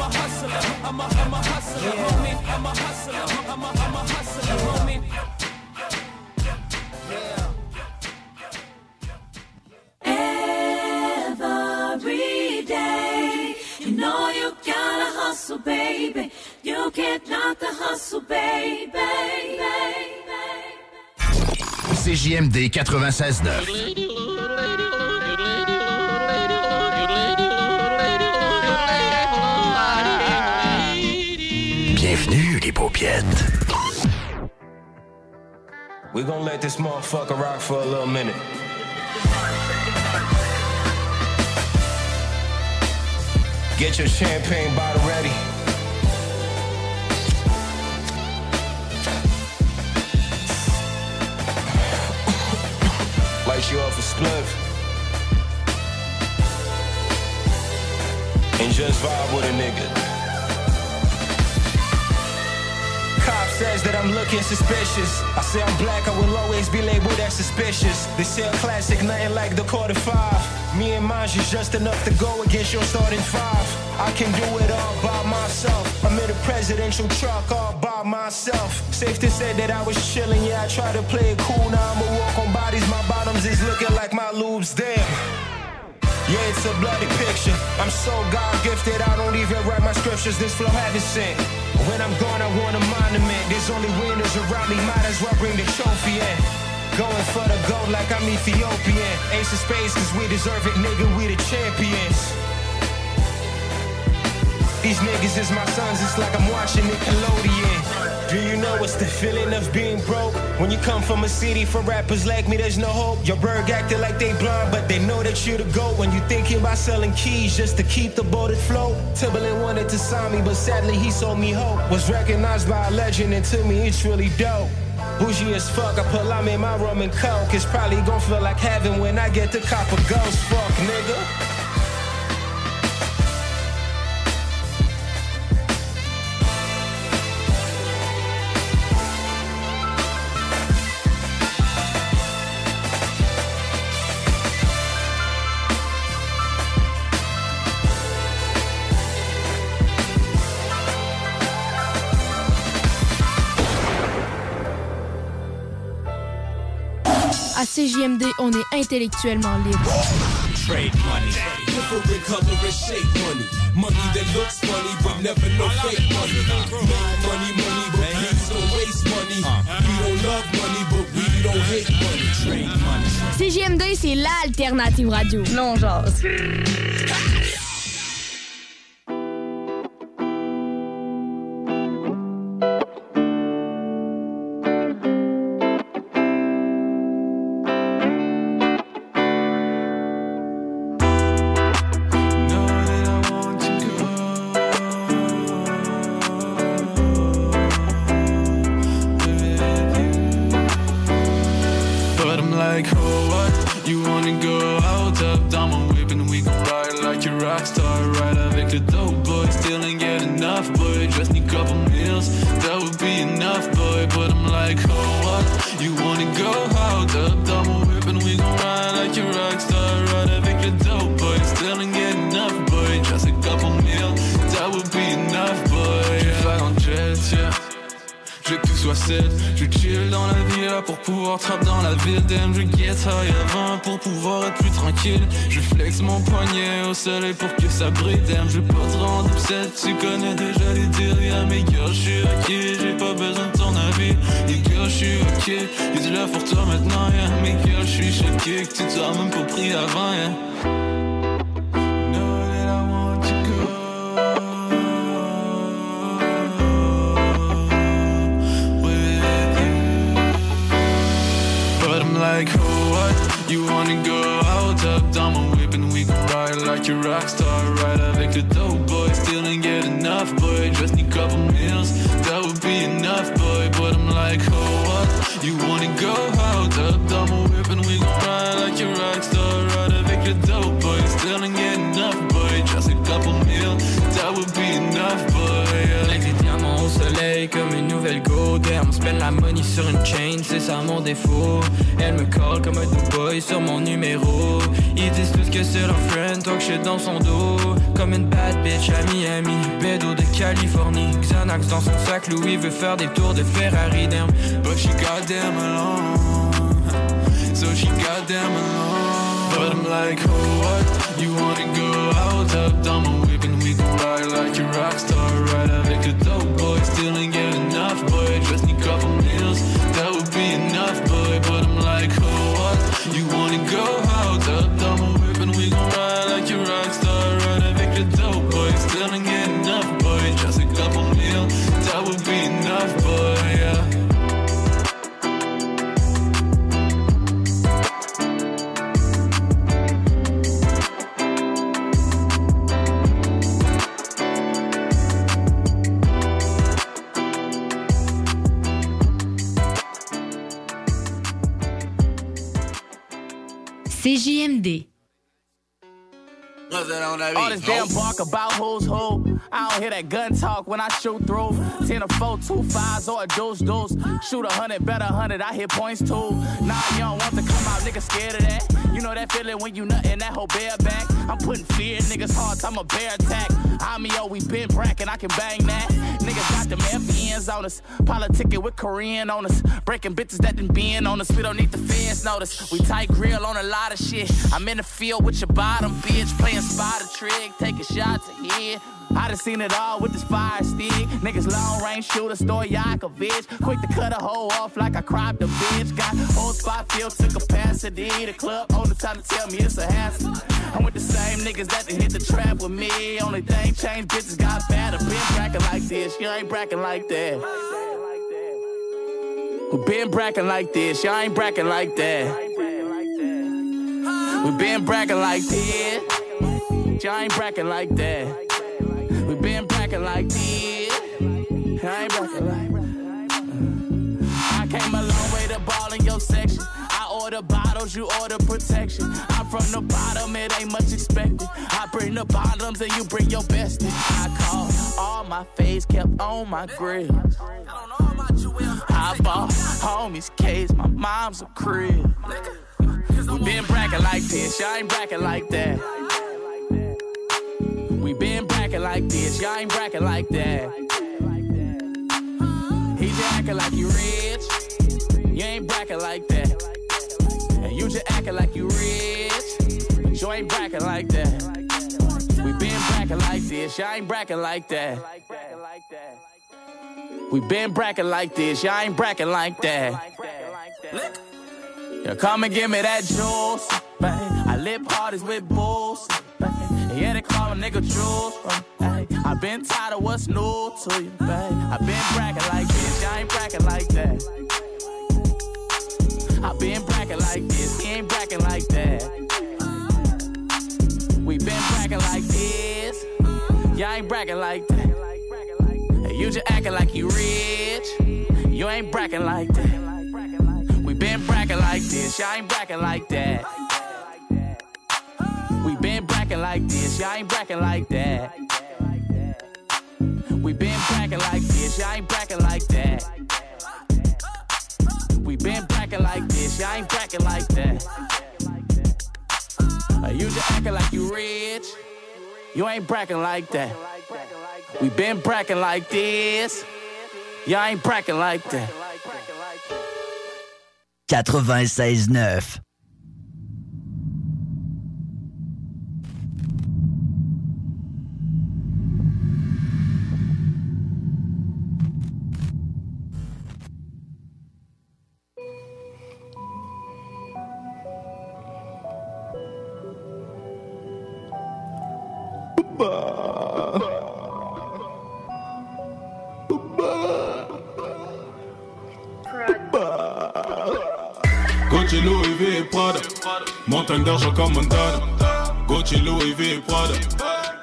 I'm a hustler. I'm a, I'm a hustler, homie. I'm a hustler. I'm a, I'm a hustler, Every day, you know you gotta hustle, baby. You can't not the hustle, baby. CJMD 96.9. Bienvenue les paupiètes. We gonna let this motherfucker rock for a little minute. Get your champagne bottle ready. Light you up a spliff. And just vibe with a nigga. Cop says that I'm looking suspicious. I say I'm black, I will always be labeled as suspicious. They say a classic, nothing like the quarter five. Me and mine's is just enough to go against your starting five. I can do it all by myself. I'm in a presidential truck all by myself. Safe to say that I was chilling, yeah, I try to play it cool. Now I'ma walk on bodies, my bottoms is looking like my lubes, damn. Yeah, it's a bloody picture. I'm so God gifted, I don't even write my scriptures. This flow heaven sent. When I'm gone, I want a monument. There's only winners around me, might as well bring the trophy in. Going for the gold like I'm Ethiopian. Ace of spades, cause we deserve it, nigga, we the champions. These niggas is my sons, it's like I'm watching Nickelodeon. Do you know what's the feeling of being broke? When you come from a city for rappers like me, there's no hope. Your bird acting like they blind, but they know that you're the GOAT. When you thinking about selling keys just to keep the boat afloat. Timbaland wanted to sign me, but sadly he sold me hope. Was recognized by a legend, and to me it's really dope. Bougie as fuck, I put lime in my rum and coke. It's probably gon' feel like heaven when I get to cop a ghost. Fuck, nigga. CJMD, on est intellectuellement libre. Trade money, different color and shape money. Money that looks funny, but never no fake money. Make money, money, but please don't waste money. We don't love money, but we don't hate money. Trade money. CJMD, c'est l'alternative radio. Non, genre. spend la money sur une chain, c'est ça mon défaut. Elle me call comme un boy sur mon numéro. Ils disent tous que c'est leur friend, talk shit dans son dos. Comme une bad bitch à Miami, Bedo de Californie. Xanax dans son sac, Louis veut faire des tours de Ferrari, damn. But she goddamn alone. So she goddamn alone. But I'm like, oh what? You wanna go out? Up, down my whip and we can ride like a rock star, right avec a dope boy. Still enough, boy. Just need couple meals, that All this damn bark about who's who. I don't hear that gun talk when I shoot through. 10 or 4, two fives or a deuce deuce. Shoot a hundred, bet a hundred, I hit points too. Nah, you don't want to come out, nigga scared of that. You know that feeling when you nut in that whole bear back. I'm putting fear in niggas' hearts, I'm a bear attack. I'm yo, we been brackin', I can bang that. Niggas got them FBNs on us. Politicking with Korean on us. Breaking bitches that done been on us. We don't need the fans notice. We tight grill on a lot of shit. I'm in the field with your bottom bitch. Playing a trick, taking shots ahead. I done seen it all with this fire stick. Niggas long range shooter, Stojakovic. Quick to cut a hole off like I cropped a bitch. Got whole spot filled to capacity. The club owner trying to tell me it's a hassle. I'm with the same niggas that done hit the trap with me. Only thing changed, bitches got better. Been brackin' like this, you ain't brackin' like that. We been brackin' like this, y'all ain't brackin' like that. We been brackin' like this, y'all ain't brackin' like that. We like this, I ain't brackin' like I came a long way to ball in your section. I order bottles, you order protection. I'm from the bottom, it ain't much expected. I bring the bottoms and you bring your best. I call all my face kept on my grill. I bought homies case, my mom's a crib. We been brackin' like this, y'all ain't brackin' like that. We been brackin' like this, y'all ain't brackin' like that. He just actin' like you rich, you ain't brackin' like that. And you just actin' like you rich, but you ain't brackin' like that. We been brackin' like this, y'all ain't brackin' like that. We been brackin' like this, y'all ain't brackin' like that. Yeah, come and give me that juice, babe. I lip parties with bulls, babe. Yeah, they call a nigga juice, babe. I been tired of what's new to you, babe. I been brackin' like this, y'all ain't brackin' like that. I been brackin' like this, he ain't brackin' like that. We been brackin' like this, y'all ain't brackin' like that. You just acting like you rich, you ain't brackin' like that. We been brackin' like this, y'all ain't brackin' like that. We been brackin' like this, y'all ain't brackin' like that. We been brackin' like this, y'all ain't brackin' like that. We been brackin' like this, y'all ain't brackin' like that. Uh, you just acting like you rich, you ain't brackin' like that. We been brackin' like this, y'all ain't brackin' like that. 96.9. Montagne d'argent comme Montana. Gucci, Louis V et Prada.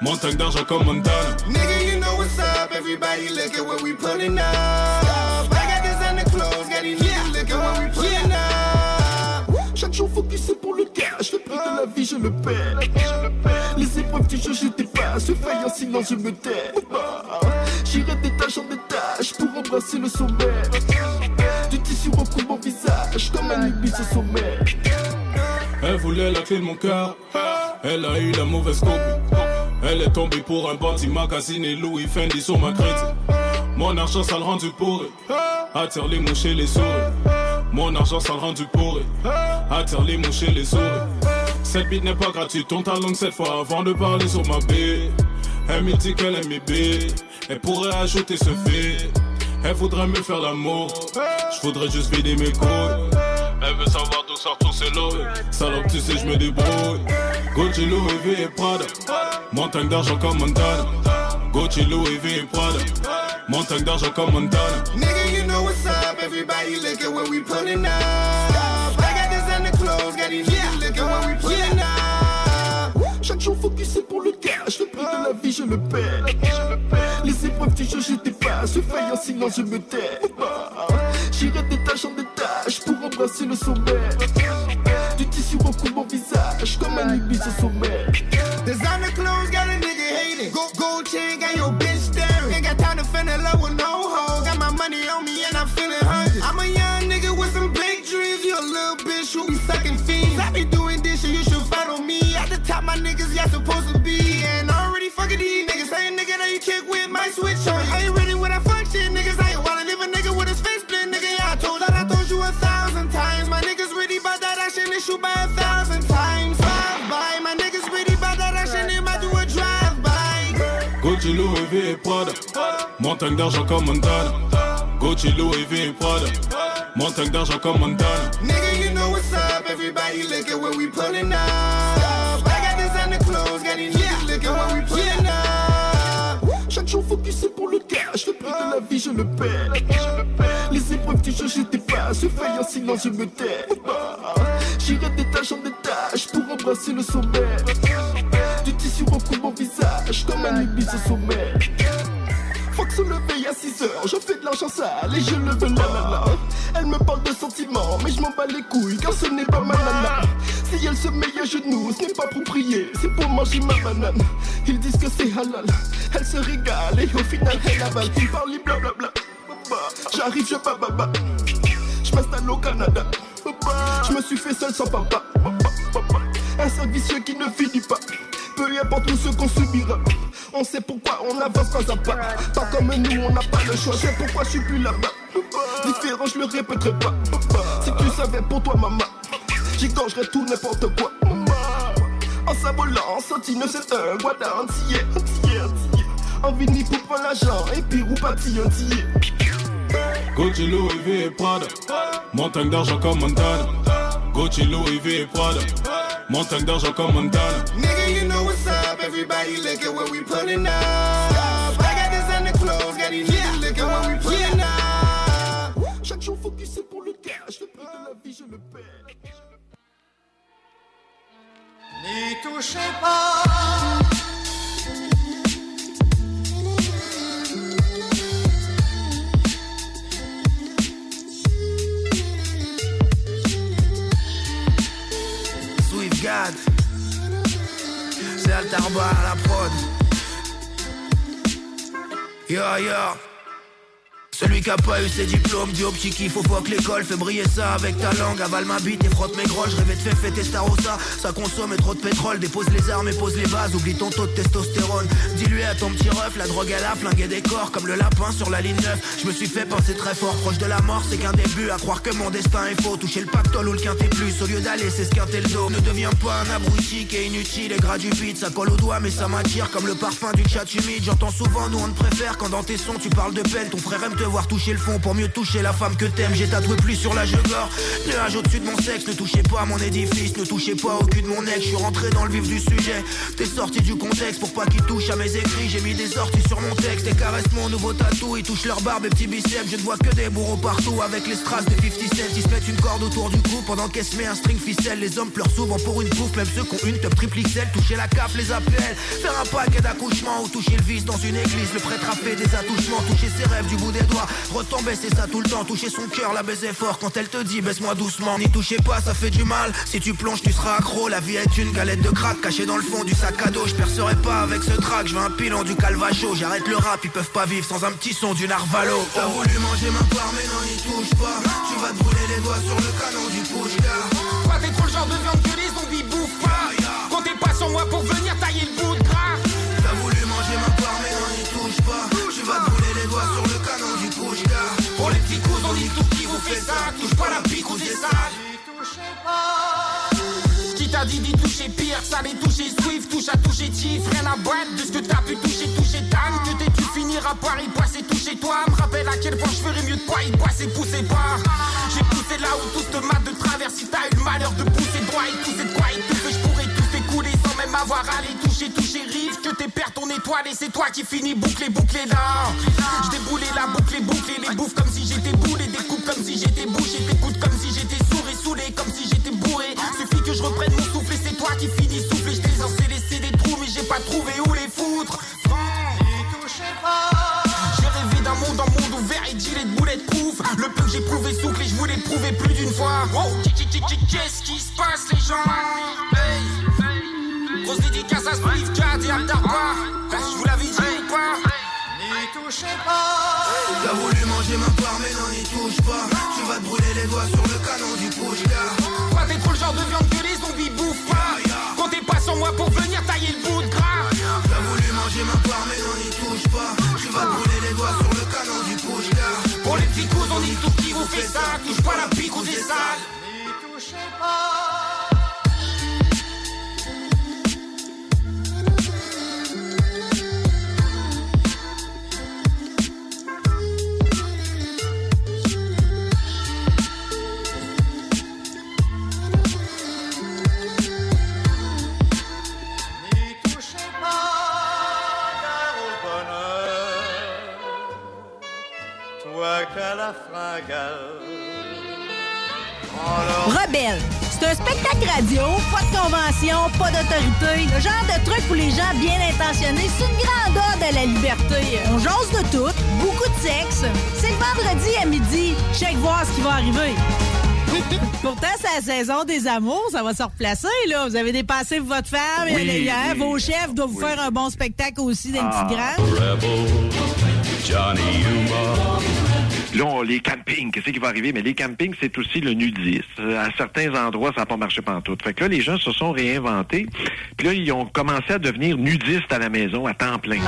Montagne d'argent comme Montana. Nigga, you know what's up. Everybody look at what we putting up. I got this under clothes, got these niggas look at what we putting up. Chaque jour focusé pour le cash, le prix de la vie je le paie. Les épreuves du jeu je dépasse, je faille en silence je me tais. J'irai d'étage en étage pour embrasser le sommet. Du tissu recouvre mon visage comme un ibis au sommet. Elle voulait la clé de mon cœur. Elle a eu la mauvaise copie. Elle est tombée pour un bandit magazine et Louis Fendi sur ma crédit. Mon argent, ça le rendu pourri. Attire les mouches et les souris. Mon argent, ça le rendu pourri. Attire les mouches et les souris. Cette bite n'est pas gratuite, ton talon cette fois avant de parler sur ma bille. Elle me dit qu'elle aime mes billes. Elle pourrait ajouter ce fait. Elle voudrait me faire l'amour. Je voudrais juste vider mes couilles. Elle veut savoir d'où sort tous ses lots. Salope, tu sais, je me débrouille. Gucci, Louis V et Prada. Montagne d'argent comme Montana. Gucci, Louis V et Prada. Montagne d'argent comme Montana. Nigga, you know what's up. Everybody look at what we putting up. I got this under clothes, got these niggas look at what we putting up. Chaque jour focusé pour le cash, le prix de la vie je le perds. Les épreuves du jeu je dépasse, je faille en silence je me tais. J'irai d'étage en détache pour embrasser le sommet. Du tissu recouvre mon visage comme un ibis au sommet. Designer clothes got a nigga hating. Gold, gold shoot by a thousand times. Five by, my niggas ready by that action, they might do a drive by. Gucci, Louis V et Prada. Montagne d'argent comme Montana. Gucci, Louis V et Prada. Montagne d'argent comme Montana. Nigga, you know what's up. Everybody look at what we pulling up. Prix de la vie je le perds. Les épreuves du jeu je dépasse, je faille en silence je me tais. J'irai d'étage en étage pour embrasser le sommet. Du tissu recouvre mon visage comme un ibis au sommet. Se lever à 6 heures, je fais de l'argent sale et je le veux la la. Elle me parle de sentiments, mais je m'en bats les couilles car ce n'est pas ma nana. Si elle se met à genoux, ce n'est pas pour prier, c'est pour manger ma banane. Ils disent que c'est halal, elle se régale et au final elle avale. Ils parlent blablabla. J'arrive, je bababa. Je m'installe au Canada. Je me suis fait seul sans papa. Un service qui ne finit pas. Peu importe tout ce qu'on subira. On sait pourquoi on avance pas à pas. Pas comme nous, on n'a pas le choix. C'est pourquoi je suis plus là-bas. Différent, je le répéterai pas. Si tu savais pour toi, maman, j'y gorgerais tout n'importe quoi. En s'avolant, en sentine, c'est un guada entier. En vini prendre l'argent et puis ou entier. Gucci, Louis V et Prada. Montagne d'argent comme Montana. Gucci, Louis V et Prada. Montagne d'argent comme Montana. Nigga, you know what's up. Everybody look at what we pulling up. I got this under clothes, got these niggas look at what we pulling up. Chaque jour focusé pour le cash, le prix de la vie je le perds. N'y touchez pas. God C'est Altarba à la prod. Yo yo celui qui a pas eu ses diplômes dit au petit qu'il faut que l'école. Fait briller ça avec ta langue avale ma bite et frotte mes grolles. Je rêvais de faire fêter Starossa. Ça consomme trop de pétrole. Dépose les armes et pose les bases. Oublie ton taux de testostérone. Dis-lui à ton petit ref la drogue elle a flingué des corps comme le lapin sur la ligne 9 je me suis fait penser très fort proche de la mort. C'est qu'un début à croire que mon destin est faux. Toucher le pactole ou le quintet plus au lieu d'aller s'esquinter le dos. Ne deviens pas un abruti qui est inutile et gratuit ça colle au doigt mais ça m'attire comme le parfum du chat humide. J'entends souvent nous on te préfère quand dans tes sons tu parles de peine. Ton frère aime te toucher le fond pour mieux toucher la femme que t'aimes. J'ai tatoué plus sur la jugor. Nuage au-dessus de mon sexe, ne touchez pas à mon édifice, ne touchez pas au cul de mon ex. Je suis rentré dans le vif du sujet. T'es sorti du contexte pour pas qu'il touche à mes écrits. J'ai mis des sorties sur mon texte et caresse mon nouveau tatou. Ils touchent leur barbe et petits biceps. Je ne vois que des bourreaux partout avec les strass de 50 cents. Ils se mettent une corde autour du cou pendant qu'elle se met un string ficelle. Les hommes pleurent souvent pour une bouffe, même ceux qui ont une top triple. Toucher la cape les appelle. Faire un paquet d'accouchement ou toucher le vice dans une église. Le prêtre a fait des attouchements, toucher ses rêves du bout des doigts toi. Retomber, c'est ça tout le temps. Toucher son cœur, la baiser fort. Quand elle te dit baisse-moi doucement, n'y touchez pas, ça fait du mal. Si tu plonges, tu seras accro. La vie est une galette de crack cachée dans le fond du sac à dos. Je percerai pas avec ce track. Je veux un pilon du calvacho. J'arrête le rap, ils peuvent pas vivre sans un petit son du narvalo. T'as voulu manger ma part, mais non, n'y touche pas. Tu vas te brûler les doigts sur le canon du push Toi, t'es trop le genre de viande que les zombies bouffent pas. Comptez pas sur moi pour venir tailler le bout ça. Touche pas la pique ou des sales. Qui t'a dit d'y toucher pire, ça les toucher Swift, touche à toucher Chief, rien à boîte de ce que t'as pu toucher, toucher Dan, que t'es tu finiras par y passer, toucher toi, me rappelle à quel point je ferais mieux de pas y passer, pousser pas. J'ai poussé là où tout te mat de travers, si t'as eu le malheur de pousser droit et tout c'est quoi et tout que je pourrais tout écouler sans même avoir à les toucher, toucher rive, que tes pères ton étoile et c'est toi qui finis bouclé, bouclé là. Je déboulé la bouclé, bouclé, les bouffes comme si j'étais boulé, comme si j'étais bouché, t'écoutes comme si j'étais sourd et saoulé, comme si j'étais bourré. Suffit que je reprenne mon souffle et c'est toi qui finis souffler. Je t'ai censé laisser des trous, mais j'ai pas trouvé où les foutre. J'ai rêvé d'un monde en monde ouvert et gilet de boulettes proof. Le peu que j'ai prouvé souffle et je voulais prouver plus d'une fois. Qu'est-ce qui se passe les gens? Grosse dédicace à Steve Cat et à. Je vous l'avais dit ou quoi N'y touchez pas. T'as voulu manger ma part, mais non, n'y touche pas. Tu vas te brûler les doigts sur le canon du push Toi, t'es trop le genre de viande que les zombies bouffent pas. Comptez pas sur moi pour venir tailler le bout de gras. T'as voulu manger ma part, mais non, n'y touche pas. Tu vas te brûler les doigts sur le canon du push Pour les petits coups, on dit tout qui vous fait ça. Touche pas la pique ou des sales. La fringale. Rebelle. C'est un spectacle radio, pas de convention, pas d'autorité. Le genre de truc pour les gens bien intentionnés. C'est une grande ode à la liberté. On jase de tout, beaucoup de sexe. C'est le vendredi à midi. Check voir ce qui va arriver. Pourtant, c'est la saison des amours, ça va se replacer, là. Vous avez dépassé votre femme, Oui, et hein, oui. vos chefs doivent vous faire un bon spectacle aussi d'un petit Ah, grand. Rebel, Johnny Yuma. Là, on- les campings, qu'est-ce qui va arriver? Mais les campings, c'est aussi le nudisme. À certains endroits, ça n'a pas marché pantoute. Fait que là, les gens se sont réinventés. Puis là, ils ont commencé à devenir nudistes à la maison à temps plein.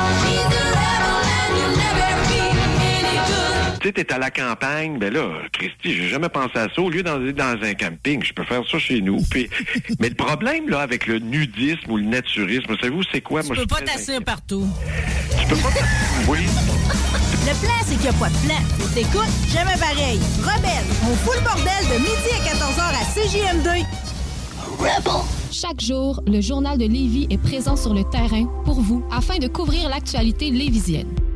Tu sais, t'es à la campagne, ben là, Christy, j'ai jamais pensé à ça. Au lieu d'aller dans un camping, je peux faire ça chez nous. Puis, mais le problème, là, avec le nudisme ou le naturisme, savez-vous, c'est quoi? Tu Moi, je peux suis pas t'asseoir partout. Tu peux pas... Oui. Le plan, c'est qu'il n'y a pas de plan. T'écoutes, jamais pareil. Rebelle, on fout le bordel de midi à 14h à CJM2. Chaque jour, le journal de Lévis est présent sur le terrain pour vous afin de couvrir l'actualité lévisienne.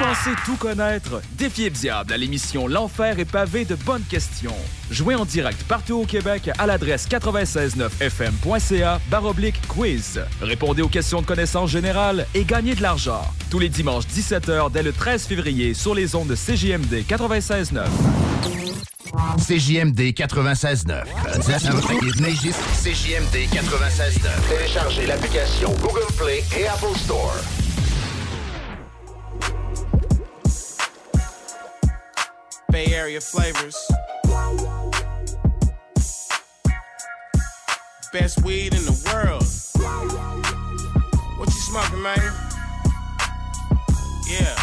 Pensez tout connaître? Défiez le diable à l'émission L'Enfer est pavé de bonnes questions. Jouez en direct partout au Québec à l'adresse 969fm.ca baroblique quiz. Répondez aux questions de connaissance générale et gagnez de l'argent. Tous les dimanches 17h dès le 13 février sur les ondes de CJMD 96.9. CJMD 96.9. CJMD 96.9. Téléchargez l'application Google Play et Apple Store. Bay Area flavors. Best weed in the world. What you smoking, man? Yeah.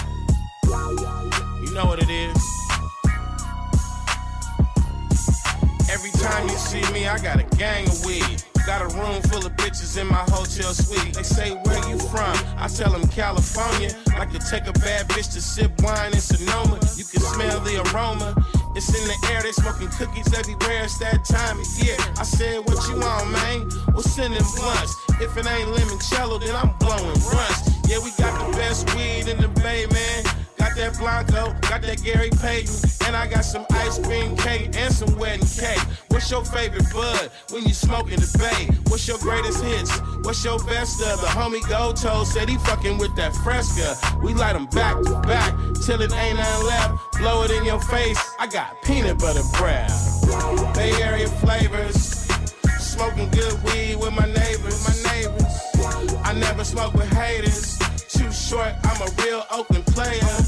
You know what it is. Every time you see me, I got a gang of weed. Got a room full of bitches in my hotel suite. They say, Where you from? I tell them California. Like to take a bad bitch to sip wine in Sonoma. You can smell the aroma. It's in the air, they smoking cookies everywhere. It's that time of year. I said, What you want, man? We'll send them blunts. If it ain't limoncello, then I'm blowing runs. Yeah, we got the best weed in the bay, man. Got that Blanco, got that Gary Payton, and I got some ice cream cake and some wedding cake. What's your favorite bud when you smoke in the bay? What's your greatest hits? What's your best of? The homie Goto said he fucking with that Fresca. We light them back to back till it ain't nothing left. Blow it in your face. I got peanut butter bread. Bay Area flavors. Smoking good weed with my neighbors. My neighbors. I never smoke with haters too short, I'm a real Oakland player.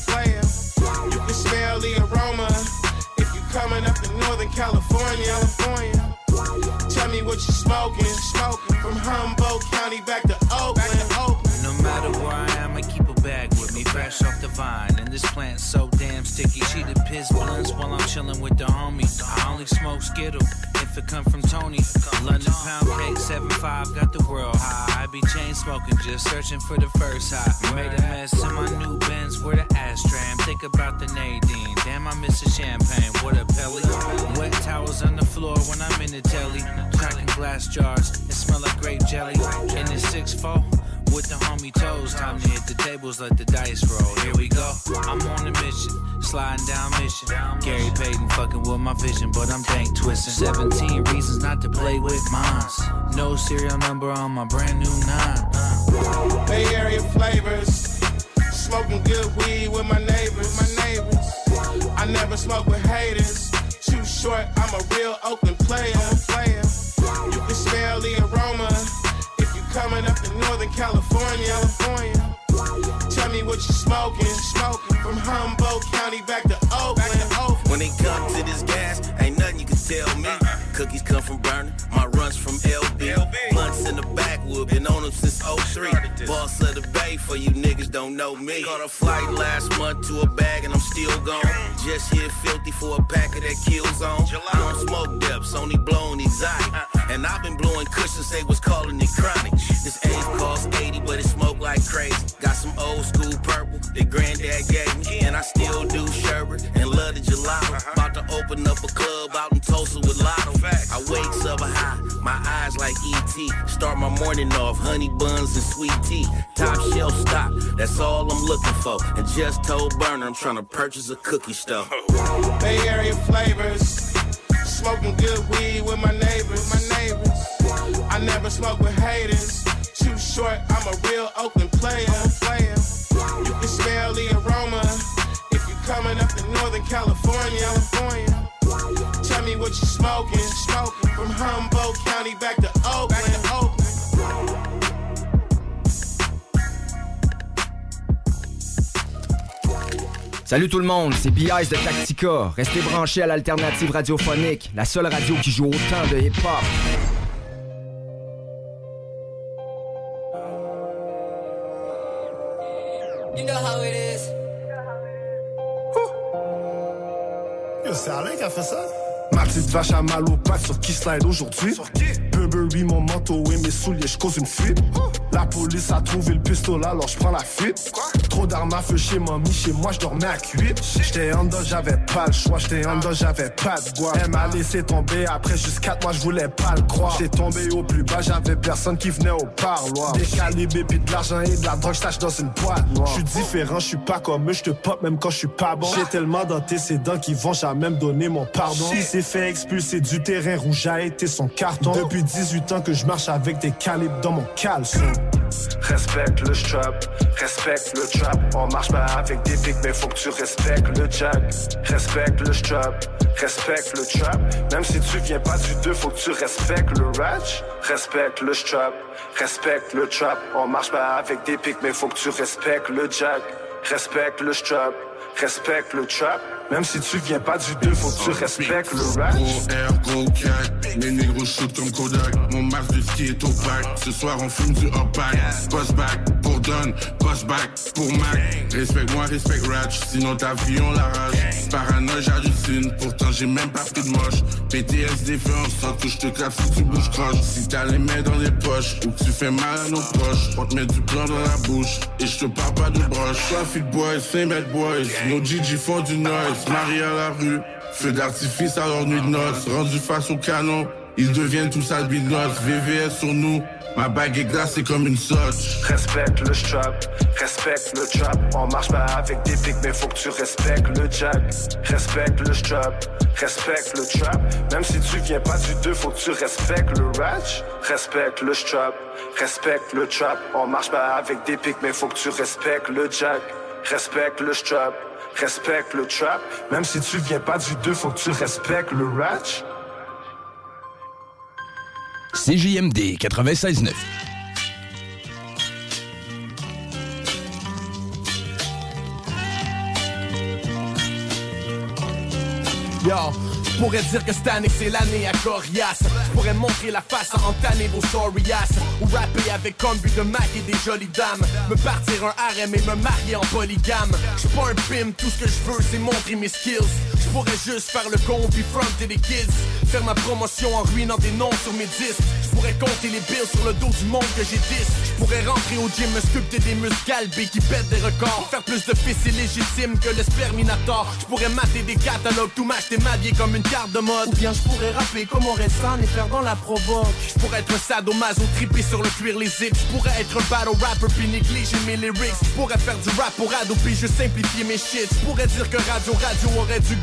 Smoking, smoking from Humboldt County back to Oakland. Oakland. No matter where I am, I keep a bag with me, fresh off the vine. And this plant's so damn sticky. She the piss blunts while I'm chilling with the homies. I only smoke Skittle if it come from Tony. London pound cake, 7-5, got the world high. I be chain smoking, just searching for the first high. Made a mess in my new Benz, where the ashtray. Think about the Nadine. Damn, I miss the champagne. What a pelly. Wet towels on the floor when I'm in the telly. Cracking glass jars, it smell like grape jelly. In the 6-4 with the homie toes. Time to hit the tables, let the dice roll. Here we go. I'm on a mission, sliding down mission. Gary Payton fucking with my vision, but I'm dank twisting. 17 reasons not to play with mines. No serial number on my brand new nine. Bay Area for you niggas don't know me. Caught a flight last month to a bag and I'm still gone. Just hit filthy for a pack of that kill zone. I don't smoke depths, only blowing exotic. And I've been blowing cushions, they was calling it chronic. This age cost 80, but it smoke like crazy. Got some old school purple that granddad gave me. And I still do sherbet and love the gelato. About to open up a club out in Tulsa with Lotto. I wakes up high, my eyes like ET. Start my morning off, honey buns and sweet tea. Top shelf stock, that's all I'm looking for. And just told Burner I'm trying to purchase a cookie store. Bay Area flavors, smoking good weed with my neighbors. My neighbors, I never smoke with haters. Too short, I'm a real Oakland player. player. What you smoking, smoking from Humboldt County back to Oakland. Oakland. Salut tout le monde, c'est B.I.S. de Tactica. Restez branchés à l'alternative radiophonique, la seule radio qui joue autant de hip-hop. You know how it is. Yo, c'est Alain qui a fait ça? Ma petite vache à mal aux pattes sur qui slide aujourd'hui? Burberry, mon manteau et mes souliers, je cause une fuite. La police a trouvé le pistolet, alors je prends la fuite. Trop d'armes à feu chez mamie, chez moi, je dormais à cuite. J'étais en dos, j'avais pas le choix, j'étais en dos, j'avais pas de bois. Elle m'a laissé tomber, après juste 4 mois, je voulais pas le croire. J'étais tombé au plus bas, j'avais personne qui venait au parloir. Des calibres, puis de l'argent et de la drogue, j'tâche dans une boîte noire. J'suis différent, j'suis pas comme eux, j'te pop même quand j'suis pas bon. J'ai tellement denté ses dents qu'ils vont jamais me donner mon pardon. Il fait expulser du terrain rouge, a été son carton. Depuis 18 ans que je marche avec des calibres dans mon caleçon. Respecte le strap, respecte le trap. On marche pas avec des pics, mais faut que tu respectes le jack. Respecte le strap, respecte le trap. Même si tu viens pas du 2, faut que tu respectes le ratch. Respecte le strap, respecte le trap. On marche pas avec des pics, mais faut que tu respectes le jack. Respecte le strap, respecte le trap. Même si tu viens pas du 2, faut que tu respectes le rap. Air, gros cac, les négros shoot comme Kodak. Mon masque de ski est opaque. Ce soir on fume du opaque. Post back pour Don, post back pour Mac. Respecte-moi, respecte Ratch, sinon ta vie on l'arrache. Paranoïa, j'hallucine, pourtant j'ai même pas pris de moche. PTSD fait en sorte que je te si tu bouges croche. Si t'as les mains dans les poches ou que tu fais mal à nos poches, on te met du blanc dans la bouche et je te parle pas de broche. Traffic boys, c'est bad boys, nos Gigi font du noise. Marie à la rue, Feu d'artifice à leur nuit de noces, rendu face au canon, ils deviennent tous albinos, VVS sur nous, ma bague est glacée comme une sauce. Respecte le strap, respecte le trap. On marche pas avec des pics, mais faut que tu respectes le jack. Respecte le strap, respecte le trap. Même si tu viens pas du 2, faut que tu respectes le ratch. Respecte le strap, respecte le trap. On marche pas avec des pics, mais faut que tu respectes le jack. Respecte le strap, respecte le trap. Même si tu viens pas du 2, faut que tu respectes le ratch. CJMD 96.9. Yo, je pourrais dire que cette année c'est l'année à Corias. Je pourrais montrer la face à entamer vos sorias Ou rapper avec comme but de Mac et des jolies dames. Me partir un harem et me marier en polygame. Je pas un pimp, tout ce que je veux c'est montrer mes skills Je pourrais juste faire le con puis fronter des kids. Faire ma promotion en ruinant des noms sur mes disques. Je pourrais compter les bills sur le dos du monde que j'ai 10 Je pourrais rentrer au gym, me sculpter des muscles galbés qui pètent des records. Faire plus de fils illégitimes que le sperminator. Je pourrais mater des catalogues, tout m'acheter m'habiller comme une carte de mode. Ou bien je pourrais rapper comme on restant et faire dans la provoque. Je pourrais être un sadomaso trippé sur le cuir les zips Je pourrais être un battle rapper puis négliger mes lyrics. Je pourrais faire du rap pour ado puis je simplifier mes shit. Je pourrais dire que Radio Radio aurait dû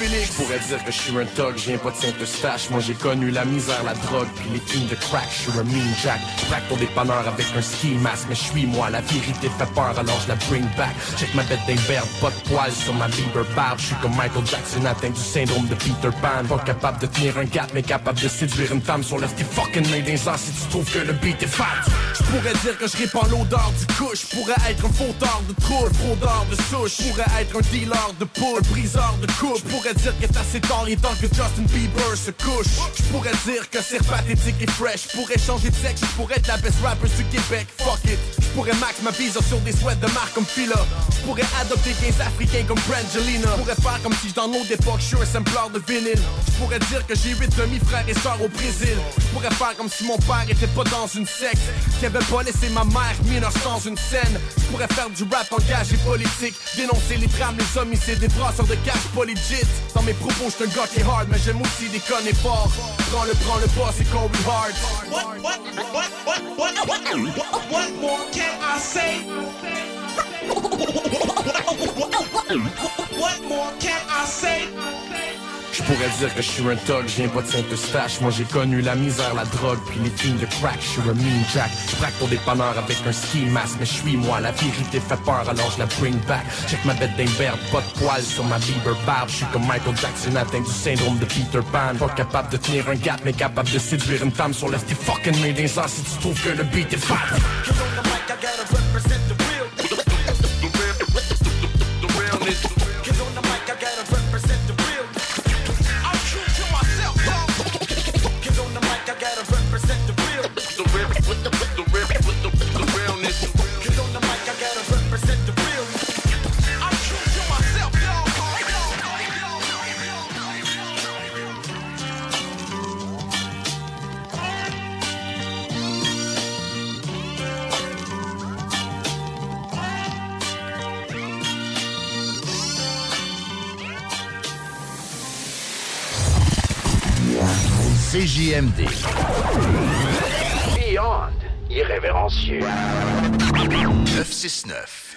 Je pourrais dire que je suis un thug, je viens pas de Saint-Eustache. Moi j'ai connu la misère, la drogue puis les thunes de crack. Je suis un mean jack, je ton dépanneur avec un ski mask. Mais je suis moi, la vérité fait peur alors je la bring back. Check ma bête d'imberbe, pas de poils sur ma Bieber barbe. Je suis comme Michael Jackson atteint du syndrome de Peter Pan. Pas capable de tenir un gap mais capable de séduire une femme Sur lève tes fucking mains des ans si tu trouves que le beat est fat Je pourrais dire que je répands l'odeur du couche. Pourrais être un fauteur de trouble, fraudeur de souche. Je pourrais être un dealer de poule, briseur de coupe Je pourrais dire que t'as assez tard et temps que Justin Bieber se couche. Je pourrais dire que c'est pathétique et fresh. Je pourrais changer de sexe, je pourrais être la best rapper du Québec. Fuck it, je pourrais max ma visa sur des sweats de marque comme Fila. Je pourrais adopter 15 africains comme Brangelina. Je pourrais faire comme si dans nos d'époque je suis un sampler de vinyle. Je pourrais dire que j'ai 8 demi-frères et sœurs au Brésil. Je pourrais faire comme si mon père était pas dans une secte. Qui avait pas laissé ma mère mineure sans une scène. Je pourrais faire du rap engagé politique. Dénoncer les drames, les homicides, les brasseurs de cash pas legit Dans mes propos j'suis un gars qui est hard mais j'aime aussi déconner fort Prends le, prends le boss et Corey Hard What, what, what, what, what, what, what, what more can I say? What more can I say? Je pourrais dire que je suis un thug, je viens pas de Saint-Eustache Moi j'ai connu la misère, la drogue, puis les films de crack. Je suis un mean jack, je braque ton dépanneur avec un ski mask Mais je suis moi, la vérité fait peur alors je la bring back. Check ma bête d'imberbe, pas de poils sur ma Bieber barbe. Je suis comme Michael Jackson atteint du syndrome de Peter Pan. Pas capable de tenir un gap, mais capable de séduire une femme Sur tes fucking mains des si tu trouves que le beat est fat CJMD. Beyond irrévérencieux. 969.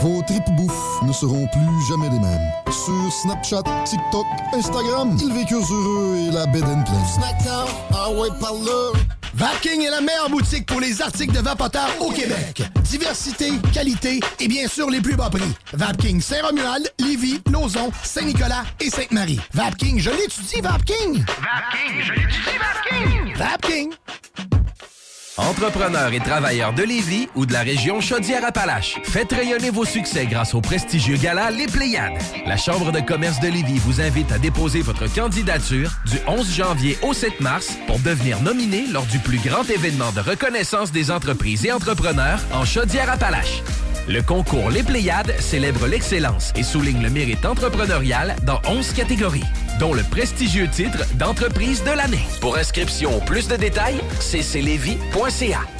Vos tripes bouffe ne seront plus jamais les mêmes. Sur Snapchat, TikTok, Instagram, ils vécurent heureux et la bed and pleine. Snackdown, ah ouais, par là. Vapking est la meilleure boutique pour les articles de vapoteurs au Québec. Diversité, qualité et bien sûr les plus bas prix. Vapking Saint-Romuald, Lévis, Lauson, Saint-Nicolas et Sainte-Marie. Vapking, je l'étudie, Vapking! Vapking, je l'étudie, Vapking! Vapking! Entrepreneurs et travailleurs de Lévis ou de la région Chaudière-Appalaches, faites rayonner vos succès grâce au prestigieux gala Les Pléiades. La Chambre de commerce de Lévis vous invite à déposer votre candidature du 11 janvier au 7 mars pour devenir nominé lors du plus grand événement de reconnaissance des entreprises et entrepreneurs en Chaudière-Appalaches. Le concours Les Pléiades célèbre l'excellence et souligne le mérite entrepreneurial dans 11 catégories, dont le prestigieux titre d'entreprise de l'année. Pour inscription ou plus de détails, cclevy.ca.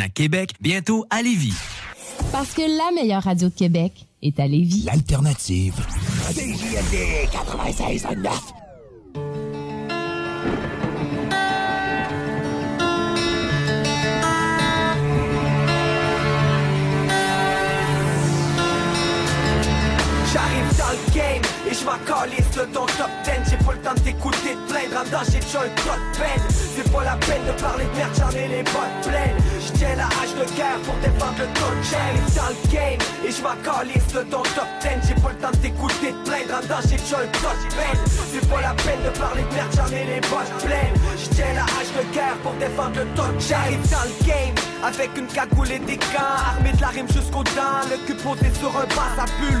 à Québec, bientôt à Lévis. Parce que la meilleure radio de Québec est à Lévis. L'alternative. CJMD 96.9. J'arrive dans le game et je m'accalisse le ton top 10 J'ai pas le temps de t'écouter te plaindre en danger déjà le code peine. C'est pas la peine de parler de merde, j'en ai les bottes pleines. J'tiens la hache de guerre pour défendre le ton J'arrive dans le game et je m'accalisse le ton top 10 J'ai pas le temps de t'écouter te plaindre en danger déjà le code peine. C'est pas la peine de parler de merde, j'en ai les bottes pleines. J'tiens la hache de guerre pour défendre le ton J'arrive dans le game avec une cagoule et des gants. Armé de la rime jusqu'aux dents Le cul posé sur un bas à pull